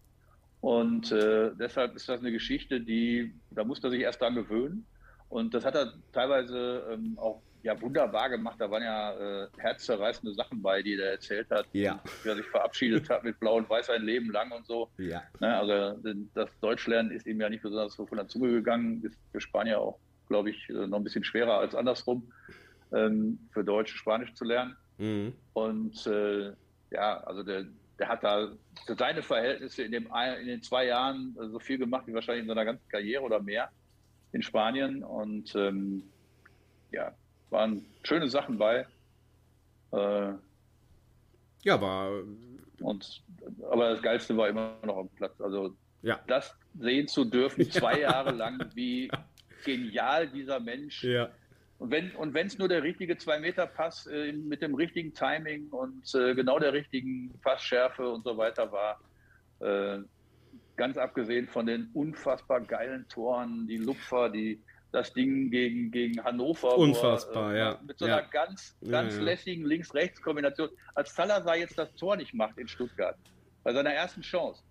Und äh, deshalb ist das eine Geschichte, die, da muss man sich erst dran gewöhnen. Und das hat er teilweise ähm, auch ja wunderbar gemacht. Da waren ja äh, herzzerreißende Sachen bei, die er erzählt hat. Ja. Wie er sich verabschiedet hat mit Blau und Weiß ein Leben lang und so. Ja. Ne, also das Deutschlernen ist ihm ja nicht besonders so von der Zunge gegangen. Ist für Spanier auch, glaube ich, äh, noch ein bisschen schwerer als andersrum, ähm, für Deutsche Spanisch zu lernen. Mhm. Und äh, ja, also der, der hat da für seine Verhältnisse in, dem, in den zwei Jahren so viel gemacht wie wahrscheinlich in seiner ganzen Karriere oder mehr in Spanien. Und ähm, ja, waren schöne Sachen bei. Äh, ja, war. Und, aber das Geilste war immer noch am Platz. Also ja. das sehen zu dürfen, zwei Jahre lang, wie genial dieser Mensch. Ja. Und wenn und wenn es nur der richtige Zwei-Meter-Pass äh, mit dem richtigen Timing und äh, genau der richtigen Passschärfe und so weiter war, äh, ganz abgesehen von den unfassbar geilen Toren, die Lupfer, die das Ding gegen, gegen Hannover. Unfassbar, er, äh, ja. Mit so einer ja. ganz, ganz ja, lässigen Links-Rechts-Kombination. Als Salazar jetzt das Tor nicht macht in Stuttgart, bei seiner ersten Chance,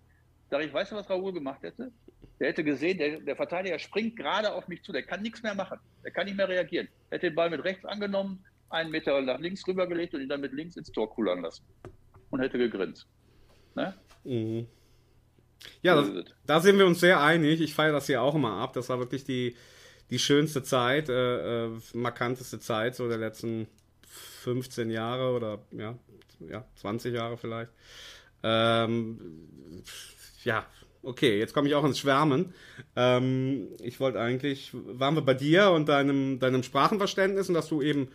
sag ich, weißt du, was Raoul gemacht hätte? Der hätte gesehen, der, der Verteidiger springt gerade auf mich zu, der kann nichts mehr machen, der kann nicht mehr reagieren. Er hätte den Ball mit rechts angenommen, einen Meter nach links rübergelegt und ihn dann mit links ins Tor kullern lassen. Und hätte gegrinst. Ne? Mhm. Ja, das, da sind wir uns sehr einig. Ich feiere das hier auch immer ab. Das war wirklich die, die schönste Zeit, äh, äh, markanteste Zeit so der letzten 15 Jahre oder ja, ja 20 Jahre vielleicht. Ähm, ja, okay, jetzt komme ich auch ins Schwärmen. Ähm, ich wollte eigentlich, waren wir bei dir und deinem, deinem Sprachenverständnis und dass du eben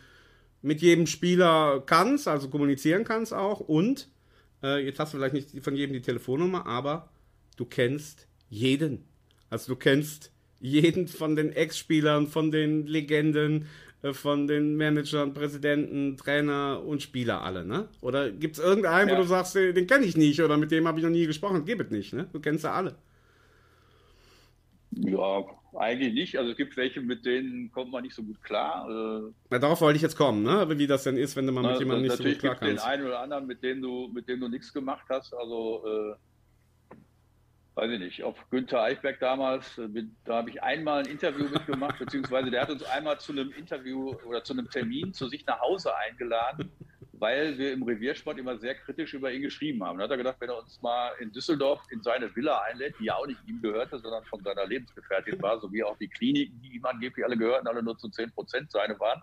mit jedem Spieler kannst, also kommunizieren kannst auch und äh, jetzt hast du vielleicht nicht von jedem die Telefonnummer, aber du kennst jeden. Also du kennst jeden von den Ex-Spielern, von den Legenden, äh, von den Managern, Präsidenten, Trainer und Spieler alle, ne? Oder gibt es irgendeinen, ja. wo du sagst, den kenne ich nicht oder mit dem habe ich noch nie gesprochen? Gibt es nicht, ne? Du kennst ja alle. Ja, eigentlich nicht. Also es gibt welche, mit denen kommt man nicht so gut klar. Äh, Na, darauf wollte ich jetzt kommen, ne? Wie das denn ist, wenn du mal mit jemandem nicht so gut klar kannst. Natürlich gibt den einen oder anderen, mit dem du, mit dem du nichts gemacht hast. Also äh, weiß ich nicht, auf Günther Eichberg damals, äh, da habe ich einmal ein Interview mitgemacht, beziehungsweise der hat uns einmal zu einem Interview oder zu einem Termin zu sich nach Hause eingeladen, weil wir im Reviersport immer sehr kritisch über ihn geschrieben haben. Da hat er gedacht, wenn er uns mal in Düsseldorf in seine Villa einlädt, die ja auch nicht ihm gehörte, sondern von seiner Lebensgefährtin war, so wie auch die Kliniken, die ihm angeblich alle gehörten, alle nur zu 10 Prozent seine waren,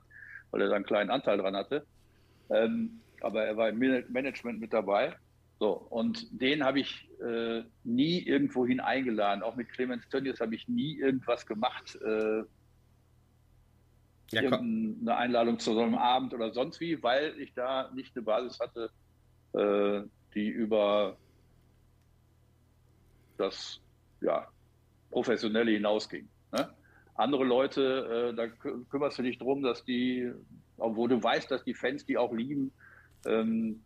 weil er da einen kleinen Anteil dran hatte. Ähm, aber er war im Management mit dabei. So, und den habe ich äh, nie irgendwohin eingeladen. Auch mit Clemens Tönnies habe ich nie irgendwas gemacht. Äh, ja, eine Einladung zu so einem Abend oder sonst wie, weil ich da nicht eine Basis hatte, äh, die über das ja, Professionelle hinausging. Ne? Andere Leute, äh, da kümmerst du dich drum, dass die, obwohl du weißt, dass die Fans die auch lieben, ähm,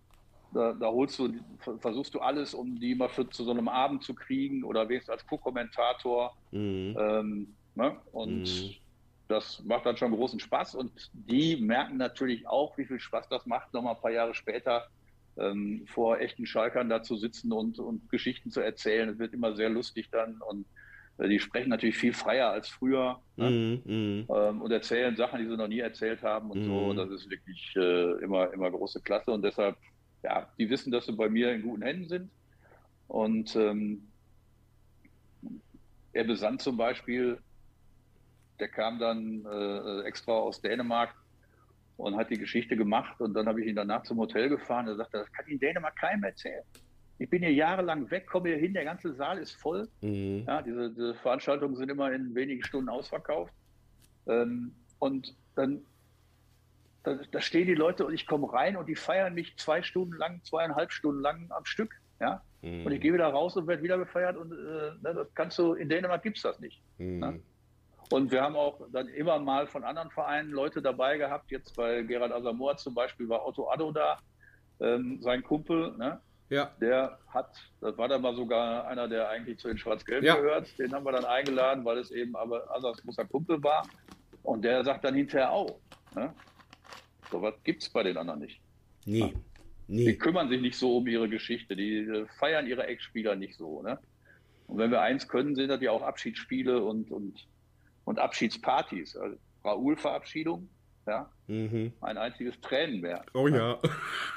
da, da, holst du, versuchst du alles, um die mal für, zu so einem Abend zu kriegen oder wenigstens als Co-Kommentator. Mhm. Ähm, ne? Und mhm. das macht dann schon großen Spaß. Und die merken natürlich auch, wie viel Spaß das macht, nochmal ein paar Jahre später ähm, vor echten Schalkern da zu sitzen und, und Geschichten zu erzählen. Es wird immer sehr lustig dann und äh, die sprechen natürlich viel freier als früher ne? mm, mm. Ähm, und erzählen Sachen, die sie noch nie erzählt haben und so. Und das ist wirklich äh, immer, immer große Klasse. Und deshalb ja, die wissen, dass sie bei mir in guten Händen sind. Und ähm, er besandt zum Beispiel, der kam dann äh, extra aus Dänemark und hat die Geschichte gemacht. Und dann habe ich ihn danach zum Hotel gefahren. Er sagte, das kann in Dänemark keinem erzählen. Ich bin hier jahrelang weg, komme hier hin, der ganze Saal ist voll. Mhm. Ja, diese, diese, Veranstaltungen sind immer in wenigen Stunden ausverkauft. Ähm, und dann da, da, stehen die Leute und ich komme rein und die feiern mich zwei Stunden lang, zweieinhalb Stunden lang am Stück. Ja? Mhm. Und ich gehe wieder raus und werde wieder gefeiert und äh, ne, das kannst du, in Dänemark gibt es das nicht. Mhm. Ne? Und wir haben auch dann immer mal von anderen Vereinen Leute dabei gehabt. Jetzt bei Gerald Asamoah zum Beispiel war Otto Addo da, ähm, sein Kumpel. Ne? Ja. Der hat, das war dann mal sogar einer, der eigentlich zu den Schwarz-Gelben ja. gehört. Den haben wir dann eingeladen, weil es eben aber Asas großer Kumpel war. Und der sagt dann hinterher auch. Ne? So was gibt es bei den anderen nicht. Nee. nee. Die kümmern sich nicht so um ihre Geschichte, die äh, feiern ihre Ex-Spieler nicht so. Ne? Und wenn wir eins können, sind das ja auch Abschiedsspiele und, und, und Abschiedspartys. Also Raoul-Verabschiedung, ja. Mhm. Ein einziges Tränenmeer. Oh ja.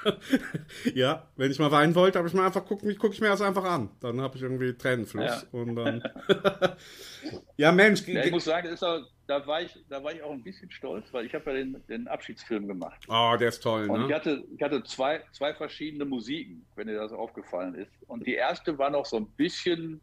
ja, wenn ich mal weinen wollte, habe ich mir einfach guck, guck ich mir das einfach an. Dann habe ich irgendwie Tränenfluss. Ja. Und dann. ja, Mensch. Ja, ich muss sagen, auch, da, war ich, da war ich auch ein bisschen stolz, weil ich habe ja den, den Abschiedsfilm gemacht. Oh, der ist toll, Und ne? ich hatte, ich hatte zwei, zwei verschiedene Musiken, wenn dir das aufgefallen ist. Und die erste war noch so ein bisschen.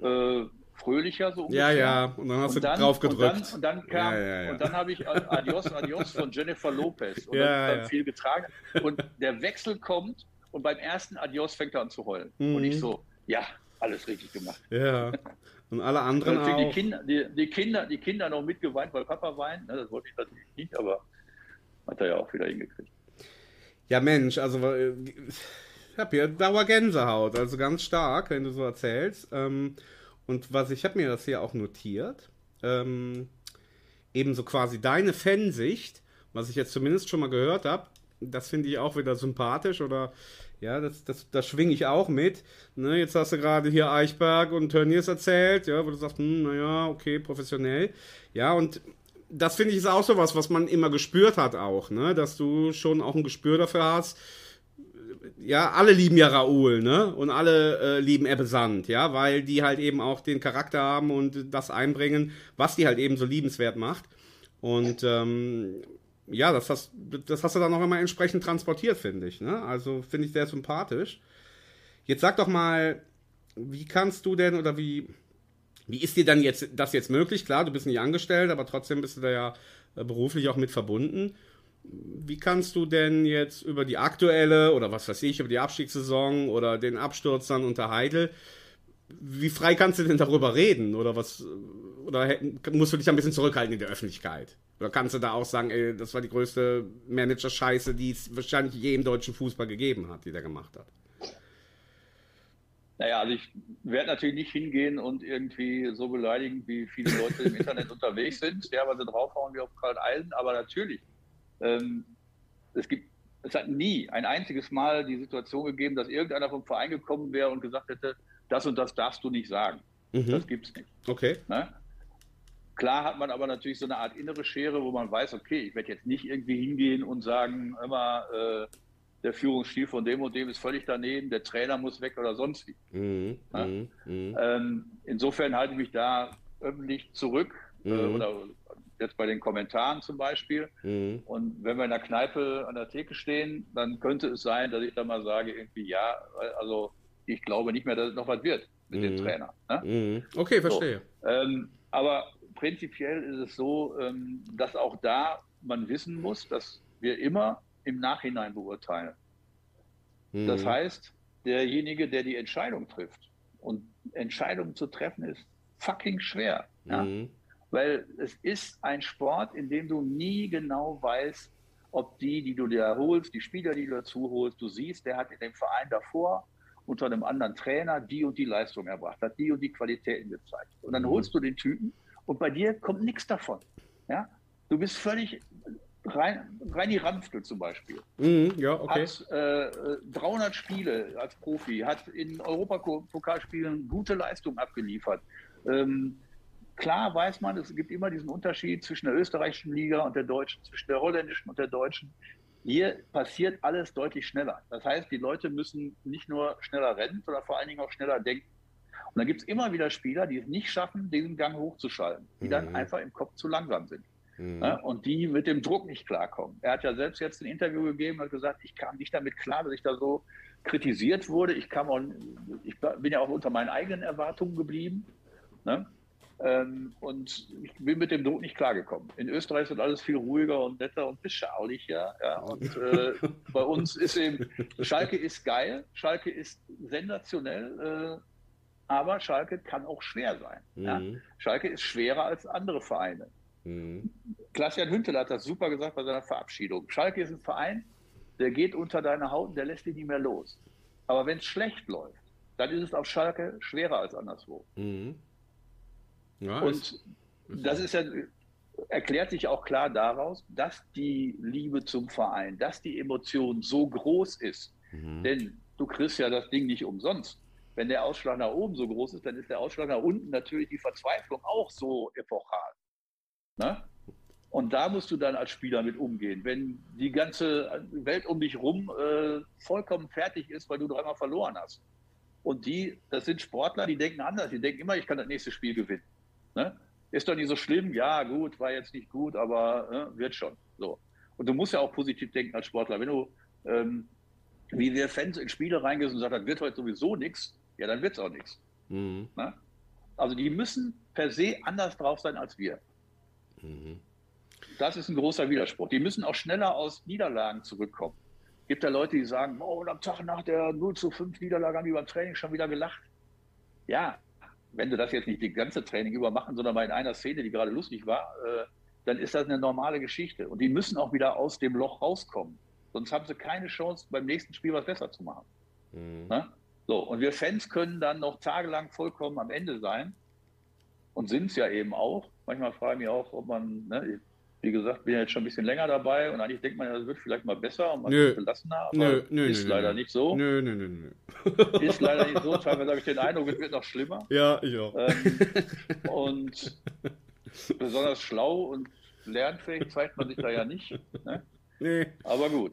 Äh, fröhlicher so ungefähr. Ja, ja, und dann hast und du dann, drauf gedrückt. Und dann, und dann kam, ja, ja, ja. und dann habe ich Adios, Adios von Jennifer Lopez und dann, dann viel getragen. Und der Wechsel kommt und beim ersten Adios fängt er an zu heulen. Mhm. Und ich so, ja, alles richtig gemacht. Ja. Und alle anderen auch. Die Kinder, die, die, Kinder, die Kinder noch mitgeweint, weil Papa weint. Ne, das wollte ich natürlich nicht, aber hat er ja auch wieder hingekriegt. Ja, Mensch, also ich habe hier Dauergänsehaut, also ganz stark, wenn du so erzählst. Ähm, und was ich habe mir das hier auch notiert, ähm, ebenso quasi deine Fansicht, was ich jetzt zumindest schon mal gehört habe, das finde ich auch wieder sympathisch oder ja, das, das, das schwinge ich auch mit. Ne, jetzt hast du gerade hier Eichberg und Tönnies erzählt, ja, wo du sagst, hm, naja, okay, professionell. Ja, und das finde ich ist auch sowas, was man immer gespürt hat auch, ne, dass du schon auch ein Gespür dafür hast, ja, alle lieben ja Raoul, ne? Und alle äh, lieben Ebbe Sand, ja, weil die halt eben auch den Charakter haben und das einbringen, was die halt eben so liebenswert macht. Und ähm, ja, das hast, das hast du dann auch immer entsprechend transportiert, finde ich. Ne? Also finde ich sehr sympathisch. Jetzt sag doch mal, wie kannst du denn oder wie, wie ist dir dann jetzt das jetzt möglich? Klar, du bist nicht angestellt, aber trotzdem bist du da ja äh, beruflich auch mit verbunden wie kannst du denn jetzt über die aktuelle oder was weiß ich, über die Abstiegssaison oder den Absturz dann unter Heidel, wie frei kannst du denn darüber reden? Oder was, oder musst du dich ein bisschen zurückhalten in der Öffentlichkeit? Oder kannst du da auch sagen, ey, das war die größte Manager-Scheiße, die es wahrscheinlich je im deutschen Fußball gegeben hat, die der gemacht hat? Naja, also ich werde natürlich nicht hingehen und irgendwie so beleidigen, wie viele Leute im Internet unterwegs sind, weil sie draufhauen wie auf Karl Eisen, aber natürlich ähm, es gibt, es hat nie ein einziges Mal die Situation gegeben, dass irgendeiner vom Verein gekommen wäre und gesagt hätte, das und das darfst du nicht sagen. Mhm. Das gibt's nicht. Okay. Ne? Klar hat man aber natürlich so eine Art innere Schere, wo man weiß, okay, ich werde jetzt nicht irgendwie hingehen und sagen, immer, äh, der Führungsstil von dem und dem ist völlig daneben, der Trainer muss weg oder sonst wie. Mhm. Ja. Mhm. Mhm. Ähm, insofern halte ich mich da öffentlich zurück äh, Mhm. oder jetzt bei den Kommentaren zum Beispiel. Mhm. Und wenn wir in der Kneipe an der Theke stehen, dann könnte es sein, dass ich dann mal sage, irgendwie, ja, also ich glaube nicht mehr, dass es noch was wird mit dem Mhm. Trainer. Ne? Mhm. Okay, verstehe. Ähm, aber prinzipiell ist es so, ähm, dass auch da man wissen muss, dass wir immer im Nachhinein beurteilen. Mhm. Das heißt, derjenige, der die Entscheidung trifft, und Entscheidungen zu treffen ist fucking schwer. Ja? Weil es ist ein Sport, in dem du nie genau weißt, ob die, die du dir holst, die Spieler, die du dazu holst, du siehst, der hat in dem Verein davor unter einem anderen Trainer die und die Leistung erbracht, hat die und die Qualitäten gezeigt. Und dann Mhm. holst du den Typen und bei dir kommt nichts davon. Ja? Du bist völlig rein, Reini Ramftel zum Beispiel Mhm. Ja, okay. hat äh, 300 Spiele als Profi, hat in Europapokalspielen gute Leistung abgeliefert. Ähm, klar weiß man, es gibt immer diesen Unterschied zwischen der österreichischen Liga und der deutschen, zwischen der holländischen und der deutschen. Hier passiert alles deutlich schneller. Das heißt, die Leute müssen nicht nur schneller rennen, sondern vor allen Dingen auch schneller denken. Und dann gibt es immer wieder Spieler, die es nicht schaffen, diesen Gang hochzuschalten, die dann Mhm. einfach im Kopf zu langsam sind. Mhm. Ja, und die mit dem Druck nicht klarkommen. Er hat ja selbst jetzt ein Interview gegeben und gesagt, ich kam nicht damit klar, dass ich da so kritisiert wurde. Ich kam auch, ich bin ja auch unter meinen eigenen Erwartungen geblieben. Ne? Ähm, und ich bin mit dem Druck nicht klargekommen. In Österreich ist alles viel ruhiger und netter und beschaulicher. Ja? Und äh, bei uns ist eben, Schalke ist geil, Schalke ist sensationell, äh, aber Schalke kann auch schwer sein. Ja? Mhm. Schalke ist schwerer als andere Vereine. Mhm. Klaas-Jan Hüntel hat das super gesagt bei seiner Verabschiedung. Schalke ist ein Verein, der geht unter deine Haut und der lässt dich nicht mehr los. Aber wenn es schlecht läuft, dann ist es auf Schalke schwerer als anderswo. Mhm. Ja, Und ist, das ist ja, erklärt sich auch klar daraus, dass die Liebe zum Verein, dass die Emotion so groß ist. mhm. Denn du kriegst ja das Ding nicht umsonst. Wenn der Ausschlag nach oben so groß ist, dann ist der Ausschlag nach unten natürlich die Verzweiflung auch so epochal. Ne? Und da musst du dann als Spieler mit umgehen. Wenn die ganze Welt um dich rum äh, vollkommen fertig ist, weil du dreimal verloren hast. Und die, das sind Sportler, die denken anders. Die denken immer, ich kann das nächste Spiel gewinnen. Ne? Ist doch nicht so schlimm. Ja, gut, war jetzt nicht gut, aber äh, wird schon. So. Und du musst ja auch positiv denken als Sportler. Wenn du, ähm, wie wir Fans in Spiele reingehen und sagen, das wird heute sowieso nichts, ja, dann wird es auch nichts. Mhm. Ne? Also die müssen per se anders drauf sein als wir. Mhm. Das ist ein großer Widerspruch. Die müssen auch schneller aus Niederlagen zurückkommen. Gibt ja Leute, die sagen, oh, und am Tag nach der 0 zu 5 Niederlage haben die beim Training schon wieder gelacht. Ja, wenn du das jetzt nicht die ganze Training über machen, sondern mal in einer Szene, die gerade lustig war, äh, dann ist das eine normale Geschichte. Und die müssen auch wieder aus dem Loch rauskommen. Sonst haben sie keine Chance, beim nächsten Spiel was besser zu machen. Mhm. Ne? So, und wir Fans können dann noch tagelang vollkommen am Ende sein und sind es ja eben auch. Manchmal frage ich mich auch, ob man, ne, wie gesagt, bin ja jetzt schon ein bisschen länger dabei und eigentlich denkt man, das wird vielleicht mal besser und man Nö. wird gelassener, aber Nö, nö, ist leider nicht so. Nö, nö, nö, nö. Ist leider nicht so. Teilweise habe ich den Eindruck, es wird noch schlimmer. Ja, ich auch. Ähm, und besonders schlau und lernfähig zeigt man sich da ja nicht. Ne? Nee, Aber gut,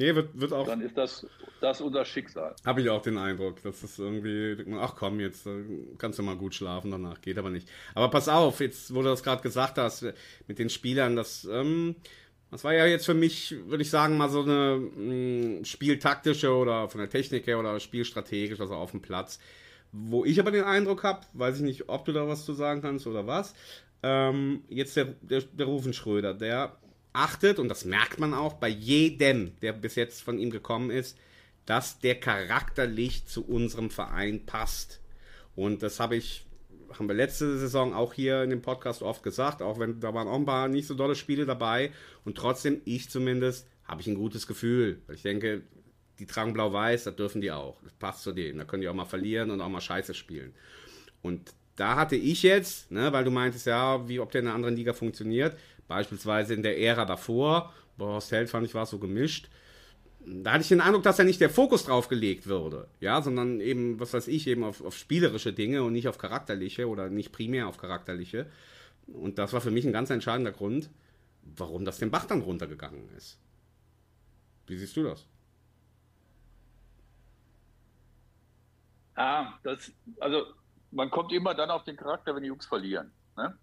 nee wird, wird auch dann ist das, das unser Schicksal. Habe ich auch den Eindruck, dass es irgendwie, ach komm, jetzt äh, kannst du mal gut schlafen, danach geht aber nicht. Aber pass auf, jetzt, wo du das gerade gesagt hast, mit den Spielern, das, ähm, das war ja jetzt für mich, würde ich sagen, mal so eine mh, spieltaktische oder von der Technik her oder spielstrategisch, also auf dem Platz. Wo ich aber den Eindruck habe, weiß ich nicht, ob du da was zu sagen kannst oder was, ähm, jetzt der, der, der Rufen Schröder, der achtet, und das merkt man auch bei jedem, der bis jetzt von ihm gekommen ist, dass der charakterlich zu unserem Verein passt. Und das habe ich, haben wir letzte Saison auch hier in dem Podcast oft gesagt, auch wenn da waren auch ein paar nicht so dolle Spiele dabei. Und trotzdem, ich zumindest, habe ich ein gutes Gefühl. Weil ich denke, die tragen blau-weiß, das dürfen die auch. Das passt zu denen. Da können die auch mal verlieren und auch mal scheiße spielen. Und da hatte ich jetzt, ne, weil du meintest ja, wie ob der in einer anderen Liga funktioniert, beispielsweise in der Ära davor, bei Horst Held fand ich war es so gemischt, da hatte ich den Eindruck, dass da nicht der Fokus drauf gelegt würde, ja, sondern eben, was weiß ich, eben auf, auf spielerische Dinge und nicht auf charakterliche oder nicht primär auf charakterliche. Und das war für mich ein ganz entscheidender Grund, warum das den Bach dann runtergegangen ist. Wie siehst du das? Ah, das, also man kommt immer dann auf den Charakter, wenn die Jungs verlieren. Ne?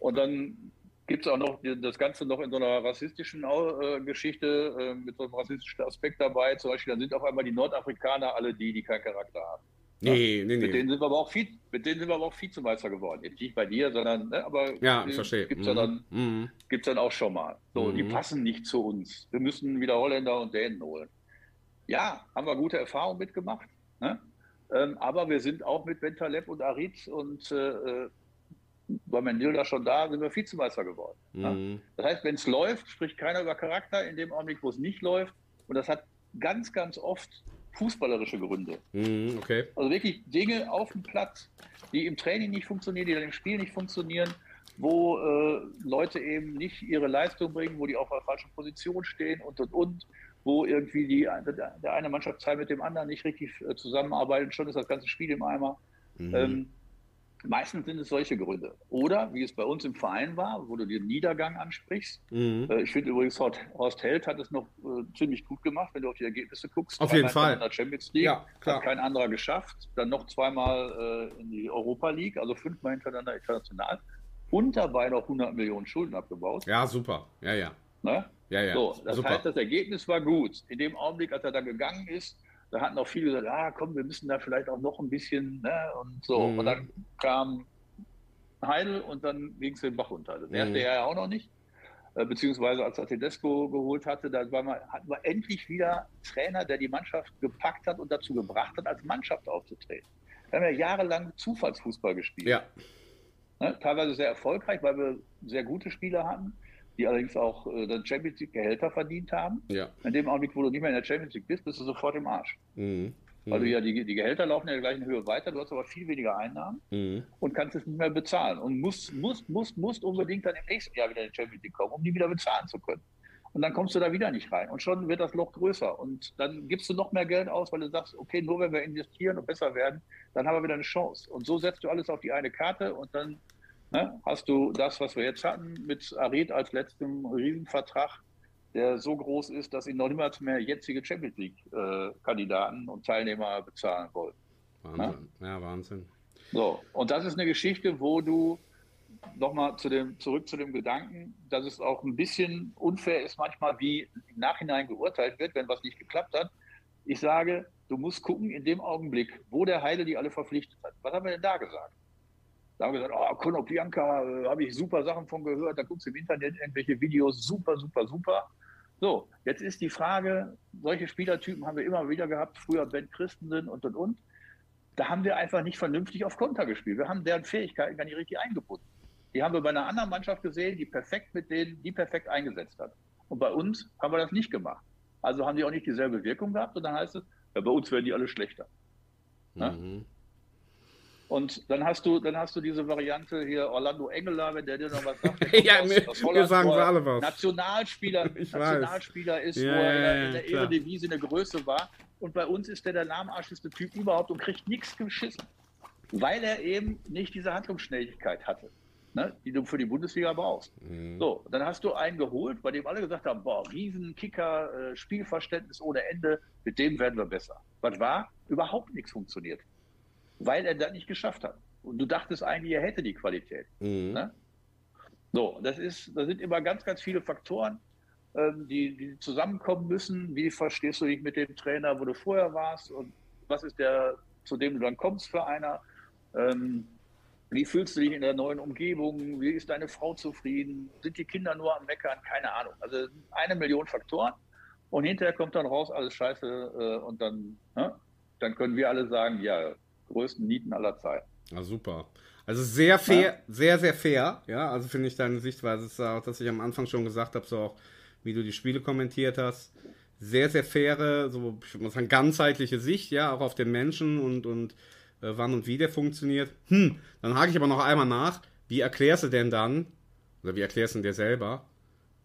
Und dann gibt es auch noch das Ganze noch in so einer rassistischen äh, Geschichte äh, mit so einem rassistischen Aspekt dabei. Zum Beispiel, dann sind auf einmal die Nordafrikaner alle die, die keinen Charakter haben. Nee, nee, nee. Mit denen sind wir aber auch, Vize, mit denen sind wir aber auch Vizemeister geworden. Jetzt nicht bei dir, sondern, ne, aber ja, ich verstehe. Gibt es mhm. dann, mhm. dann auch schon mal. So, mhm. die passen nicht zu uns. Wir müssen wieder Holländer und Dänen holen. Ja, haben wir gute Erfahrungen mitgemacht. Ne? Ähm, aber wir sind auch mit Bentaleb und Arid und äh, äh war Mendilda schon da, sind wir Vizemeister geworden. Mhm. Das heißt, wenn es läuft, spricht keiner über Charakter in dem Augenblick, wo es nicht läuft. Und das hat ganz, ganz oft fußballerische Gründe. Mhm, okay. Also wirklich Dinge auf dem Platz, die im Training nicht funktionieren, die dann im Spiel nicht funktionieren, wo äh, Leute eben nicht ihre Leistung bringen, wo die auf der falschen Position stehen und und und, wo irgendwie die, der eine Mannschaftsteil mit dem anderen nicht richtig äh, zusammenarbeitet, schon ist das ganze Spiel im Eimer. Mhm. Ähm, Meistens sind es solche Gründe. Oder, wie es bei uns im Verein war, wo du den Niedergang ansprichst. Mhm. Äh, ich finde übrigens, Horst Held hat es noch äh, ziemlich gut gemacht, wenn du auf die Ergebnisse guckst. Auf jeden Fall. In der Champions League ja, klar. hat kein anderer geschafft. Dann noch zweimal äh, in die Europa League, also fünfmal hintereinander international. Und dabei noch 100 Millionen Schulden abgebaut. Ja, super. Ja, ja. Ne? Ja, ja. So, das super. heißt, das Ergebnis war gut. In dem Augenblick, als er da gegangen ist, da hatten auch viele gesagt, ah komm, wir müssen da vielleicht auch noch ein bisschen, ne? Und so. Mhm. Und dann kam Heidel und dann ging es den Bach runter. Das merkte mhm. er ja auch noch nicht. Äh, beziehungsweise als er Tedesco geholt hatte, da war man, hatten wir endlich wieder einen Trainer, der die Mannschaft gepackt hat und dazu gebracht hat, als Mannschaft aufzutreten. Wir haben ja jahrelang Zufallsfußball gespielt. Ja. Ne? Teilweise sehr erfolgreich, weil wir sehr gute Spieler hatten die allerdings auch äh, dann Champions League Gehälter verdient haben. Ja. In dem Augenblick, wo du nicht mehr in der Champions League bist, bist du sofort im Arsch. Mhm. Weil du ja die, die Gehälter laufen in der gleichen Höhe weiter, du hast aber viel weniger Einnahmen mhm. und kannst es nicht mehr bezahlen. Und musst, musst, musst, musst unbedingt dann im nächsten Jahr wieder in die Champions League kommen, um die wieder bezahlen zu können. Und dann kommst du da wieder nicht rein. Und schon wird das Loch größer. Und dann gibst du noch mehr Geld aus, weil du sagst, okay, nur wenn wir investieren und besser werden, dann haben wir wieder eine Chance. Und so setzt du alles auf die eine Karte und dann Ne? Hast du das, was wir jetzt hatten, mit Arid als letztem Riesenvertrag, der so groß ist, dass ihn noch niemals mehr jetzige Champions League-Kandidaten äh, und Teilnehmer bezahlen wollen. Wahnsinn, ne? ja, Wahnsinn. So, und das ist eine Geschichte, wo du nochmal zu dem, zurück zu dem Gedanken, dass es auch ein bisschen unfair ist, manchmal wie im Nachhinein geurteilt wird, wenn was nicht geklappt hat. Ich sage, du musst gucken in dem Augenblick, wo der Heide die alle verpflichtet hat. Was haben wir denn da gesagt? Da haben wir gesagt, oh, Konoplyanka, äh, habe ich super Sachen von gehört, da guckst du im Internet irgendwelche Videos, super, super, super. So, jetzt ist die Frage, solche Spielertypen haben wir immer wieder gehabt, früher Ben Christensen und und und. Da haben wir einfach nicht vernünftig auf Konter gespielt. Wir haben deren Fähigkeiten gar nicht richtig eingebunden. Die haben wir bei einer anderen Mannschaft gesehen, die perfekt mit denen, die perfekt eingesetzt hat. Und bei uns haben wir das nicht gemacht. Also haben die auch nicht dieselbe Wirkung gehabt und dann heißt es, ja, bei uns werden die alle schlechter. Ne? Mhm. Und dann hast du, dann hast du diese Variante hier Orlando Engeler, wenn der dir noch was sagt. ja, aus, mir, aus Holland, sagen sie alle was. Nationalspieler, ich Nationalspieler ist, ja, wo er ja, in der ja, Eredivisie eine Größe war. Und bei uns ist der der lahmarschigste Typ überhaupt und kriegt nichts geschissen. Weil er eben nicht diese Handlungsschnelligkeit hatte, ne, die du für die Bundesliga brauchst. Mhm. So, dann hast du einen geholt, bei dem alle gesagt haben, boah, Riesenkicker, äh, Spielverständnis ohne Ende, mit dem werden wir besser. Was war? Überhaupt nichts funktioniert weil er das nicht geschafft hat. Und du dachtest eigentlich, er hätte die Qualität. Mhm. Ne? So, das ist, da sind immer ganz, ganz viele Faktoren, ähm, die, die zusammenkommen müssen. Wie verstehst du dich mit dem Trainer, wo du vorher warst und was ist der, zu dem du dann kommst für einer? Ähm, wie fühlst du dich in der neuen Umgebung? Wie ist deine Frau zufrieden? Sind die Kinder nur am Meckern? Keine Ahnung. Also eine Million Faktoren. Und hinterher kommt dann raus, alles scheiße. Äh, und dann, ne? dann können wir alle sagen, ja, größten Nieten aller Zeiten. Ah, super. Also sehr fair, ja. sehr, sehr fair. Ja, also finde ich deine Sichtweise, ist auch, dass ich am Anfang schon gesagt habe, so auch, wie du die Spiele kommentiert hast. Sehr, sehr faire, so, ich würde mal sagen, ganzheitliche Sicht, ja, auch auf den Menschen und, und äh, wann und wie der funktioniert. Hm, dann hake ich aber noch einmal nach. Wie erklärst du denn dann, oder wie erklärst du dir selber,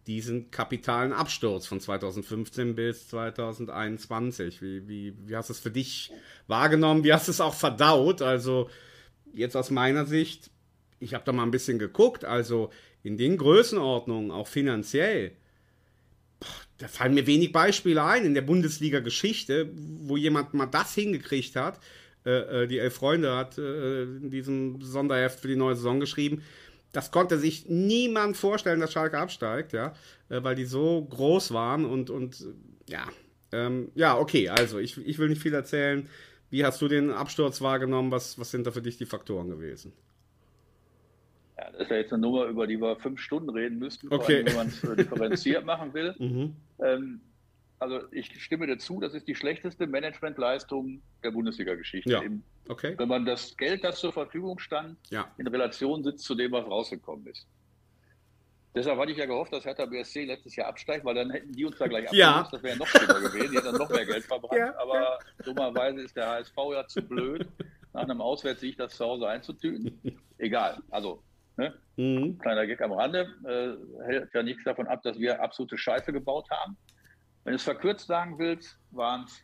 diesen kapitalen Absturz von 2015 bis 2021. Wie, wie, wie hast du es für dich wahrgenommen? Wie hast du es auch verdaut? Also jetzt aus meiner Sicht, ich habe da mal ein bisschen geguckt, also in den Größenordnungen, auch finanziell, da fallen mir wenig Beispiele ein in der Bundesliga-Geschichte, wo jemand mal das hingekriegt hat. Äh, äh, die Elf Freunde hat äh, in diesem Sonderheft für die neue Saison geschrieben. Das konnte sich niemand vorstellen, dass Schalke absteigt, ja, äh, weil die so groß waren und, und ja, ähm, ja, okay, also ich, ich will nicht viel erzählen. Wie hast du den Absturz wahrgenommen? Was, was sind da für dich die Faktoren gewesen? Ja, das ist ja jetzt eine Nummer, über die wir fünf Stunden reden müssten, okay. allem, wenn man es äh, differenziert machen will. Mhm. Ähm, also ich stimme dazu, das ist die schlechteste Managementleistung der Bundesliga-Geschichte. Ja. Okay. Wenn man das Geld, das zur Verfügung stand, ja. in Relation sitzt zu dem, was rausgekommen ist. Deshalb hatte ich ja gehofft, dass Hertha BSC letztes Jahr absteigt, weil dann hätten die uns da gleich abgelöst. Ja. Das wäre ja noch schlimmer gewesen. Die hätten dann noch mehr Geld verbrannt. Ja. Aber dummerweise ist der HSV ja zu blöd, nach einem Auswärtssieg das zu Hause einzutüten. Egal. Also Ne? Mhm. Kleiner Gag am Rande, äh, hält ja nichts davon ab, dass wir absolute Scheiße gebaut haben. Wenn du es verkürzt sagen willst, waren es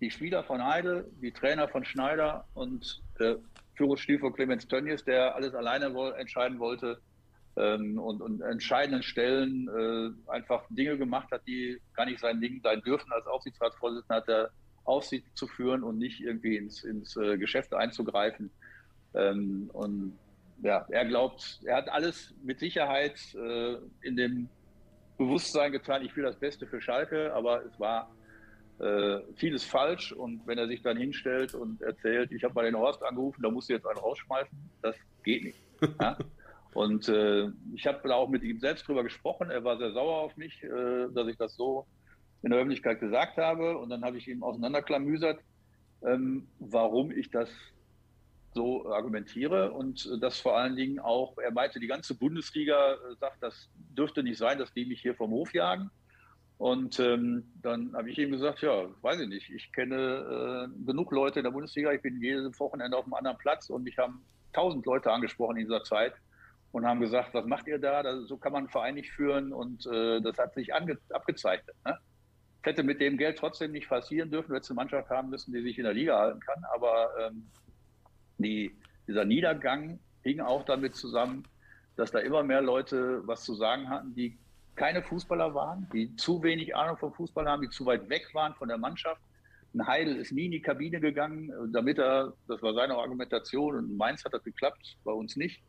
die Spieler von Heide, die Trainer von Schneider und der Führungsstil Clemens Tönnies, der alles alleine wohl, entscheiden wollte ähm, und, und entscheidenden Stellen äh, einfach Dinge gemacht hat, die gar nicht sein Ding sein dürfen. Als Aufsichtsratsvorsitzender hat er Aufsicht zu führen und nicht irgendwie ins, ins äh, Geschäft einzugreifen. Ähm, und ja, er glaubt, er hat alles mit Sicherheit äh, in dem Bewusstsein getan, ich will das Beste für Schalke, aber es war äh, vieles falsch. Und wenn er sich dann hinstellt und erzählt, ich habe mal den Horst angerufen, da musst du jetzt einen rausschmeißen, das geht nicht. Ja? Und äh, ich habe da auch mit ihm selbst drüber gesprochen. Er war sehr sauer auf mich, äh, dass ich das so in der Öffentlichkeit gesagt habe. Und dann habe ich ihm auseinanderklamüsert, ähm, warum ich das so argumentiere und äh, das vor allen Dingen auch, er meinte, die ganze Bundesliga äh, sagt, das dürfte nicht sein, dass die mich hier vom Hof jagen. Und ähm, dann habe ich ihm gesagt, ja, weiß ich nicht, ich kenne äh, genug Leute in der Bundesliga, ich bin jedes Wochenende auf einem anderen Platz und mich haben tausend Leute angesprochen in dieser Zeit und haben gesagt, was macht ihr da? Das, so kann man einen Verein nicht führen und äh, das hat sich abgezeichnet. Ne? hätte mit dem Geld trotzdem nicht passieren dürfen, du hättest eine Mannschaft haben müssen, die sich in der Liga halten kann, aber ähm, die, dieser Niedergang hing auch damit zusammen, dass da immer mehr Leute was zu sagen hatten, die keine Fußballer waren, die zu wenig Ahnung vom Fußball haben, die zu weit weg waren von der Mannschaft. Ein Heidel ist nie in die Kabine gegangen, damit er, das war seine Argumentation, und in Mainz hat das geklappt, bei uns nicht,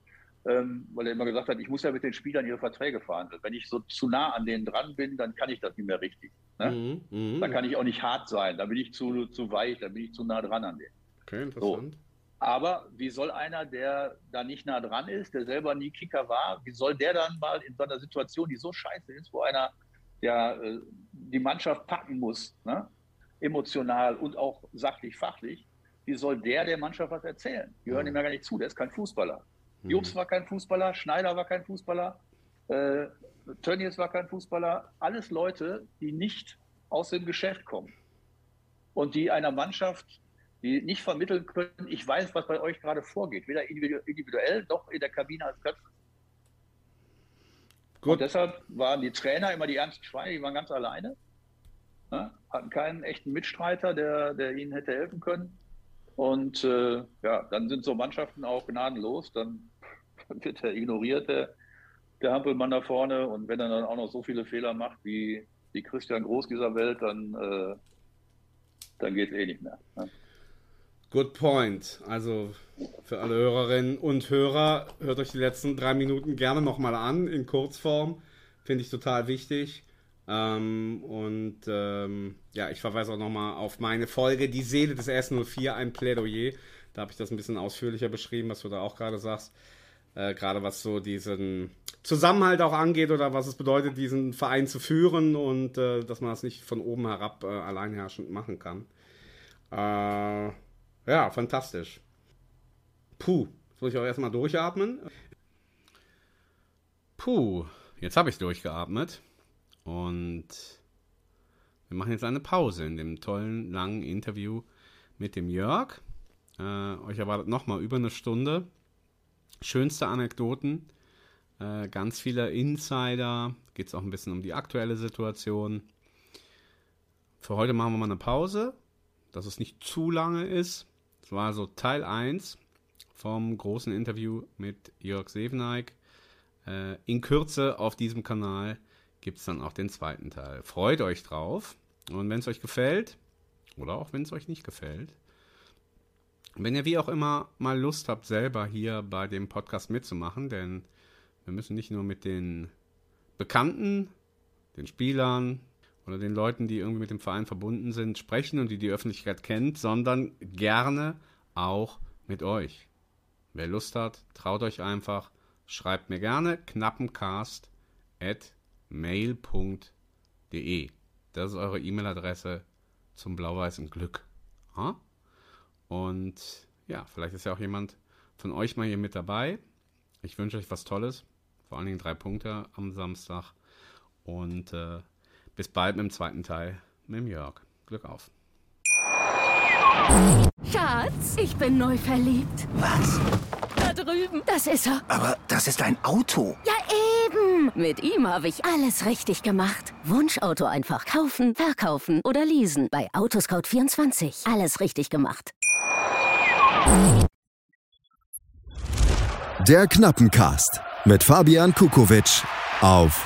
ähm, weil er immer gesagt hat, ich muss ja mit den Spielern ihre Verträge verhandeln. Wenn ich so zu nah an denen dran bin, dann kann ich das nicht mehr richtig. Ne? Mhm, mh. Dann kann ich auch nicht hart sein, da bin ich zu, zu weich, da bin ich zu nah dran an denen. Okay, interessant. So. Aber wie soll einer, der da nicht nah dran ist, der selber nie Kicker war, wie soll der dann mal in so einer Situation, die so scheiße ist, wo einer, der äh, die Mannschaft packen muss, ne? emotional und auch sachlich, fachlich, wie soll der der Mannschaft was erzählen? Die hören ihm ja gar nicht zu, der ist kein Fußballer. Mhm. Jobs war kein Fußballer, Schneider war kein Fußballer, äh, Tönnies war kein Fußballer. Alles Leute, die nicht aus dem Geschäft kommen und die einer Mannschaft die nicht vermitteln können, ich weiß, was bei euch gerade vorgeht, weder individuell noch in der Kabine als Köpfe. Gut. Und deshalb waren die Trainer immer die ernsten Schweine, die waren ganz alleine, ne? hatten keinen echten Mitstreiter, der, der ihnen hätte helfen können. Und äh, ja, dann sind so Mannschaften auch gnadenlos, dann wird er ignoriert, der, der Hampelmann da vorne. Und wenn er dann auch noch so viele Fehler macht wie, wie Christian Groß dieser Welt, dann, äh, dann geht es eh nicht mehr. Ne? Good point. Also für alle Hörerinnen und Hörer, hört euch die letzten drei Minuten gerne nochmal an, in Kurzform. Finde ich total wichtig. Ähm, und ähm, ja, ich verweise auch nochmal auf meine Folge Die Seele des S04, ein Plädoyer. Da habe ich das ein bisschen ausführlicher beschrieben, was du da auch gerade sagst. Äh, gerade was so diesen Zusammenhalt auch angeht oder was es bedeutet, diesen Verein zu führen und äh, dass man das nicht von oben herab äh, alleinherrschend machen kann. Äh, ja, fantastisch. Puh, soll ich auch erstmal durchatmen? Puh, jetzt habe ich durchgeatmet. Und wir machen jetzt eine Pause in dem tollen, langen Interview mit dem Jörg. Äh, euch erwartet nochmal über eine Stunde. Schönste Anekdoten, äh, ganz viele Insider, geht es auch ein bisschen um die aktuelle Situation. Für heute machen wir mal eine Pause, dass es nicht zu lange ist. Das war also Teil 1 vom großen Interview mit Jörg Seveneik. Äh, in Kürze auf diesem Kanal gibt es dann auch den zweiten Teil. Freut euch drauf. Und wenn es euch gefällt, oder auch wenn es euch nicht gefällt, wenn ihr wie auch immer mal Lust habt, selber hier bei dem Podcast mitzumachen, denn wir müssen nicht nur mit den Bekannten, den Spielern oder den Leuten, die irgendwie mit dem Verein verbunden sind, sprechen und die die Öffentlichkeit kennt, sondern gerne auch mit euch. Wer Lust hat, traut euch einfach, schreibt mir gerne knappencast at mail.de. Das ist eure E-Mail-Adresse zum blau-weißen Glück. Und ja, vielleicht ist ja auch jemand von euch mal hier mit dabei. Ich wünsche euch was Tolles. Vor allen Dingen drei Punkte am Samstag. Und äh, bis bald mit dem zweiten Teil mit dem Jörg. Glück auf. Schatz, ich bin neu verliebt. Was? Da drüben. Das ist er. Aber das ist ein Auto. Ja, eben. Mit ihm habe ich alles richtig gemacht. Wunschauto einfach kaufen, verkaufen oder leasen. Bei Autoscout24. Alles richtig gemacht. Der Knappencast mit Fabian Kukowitsch auf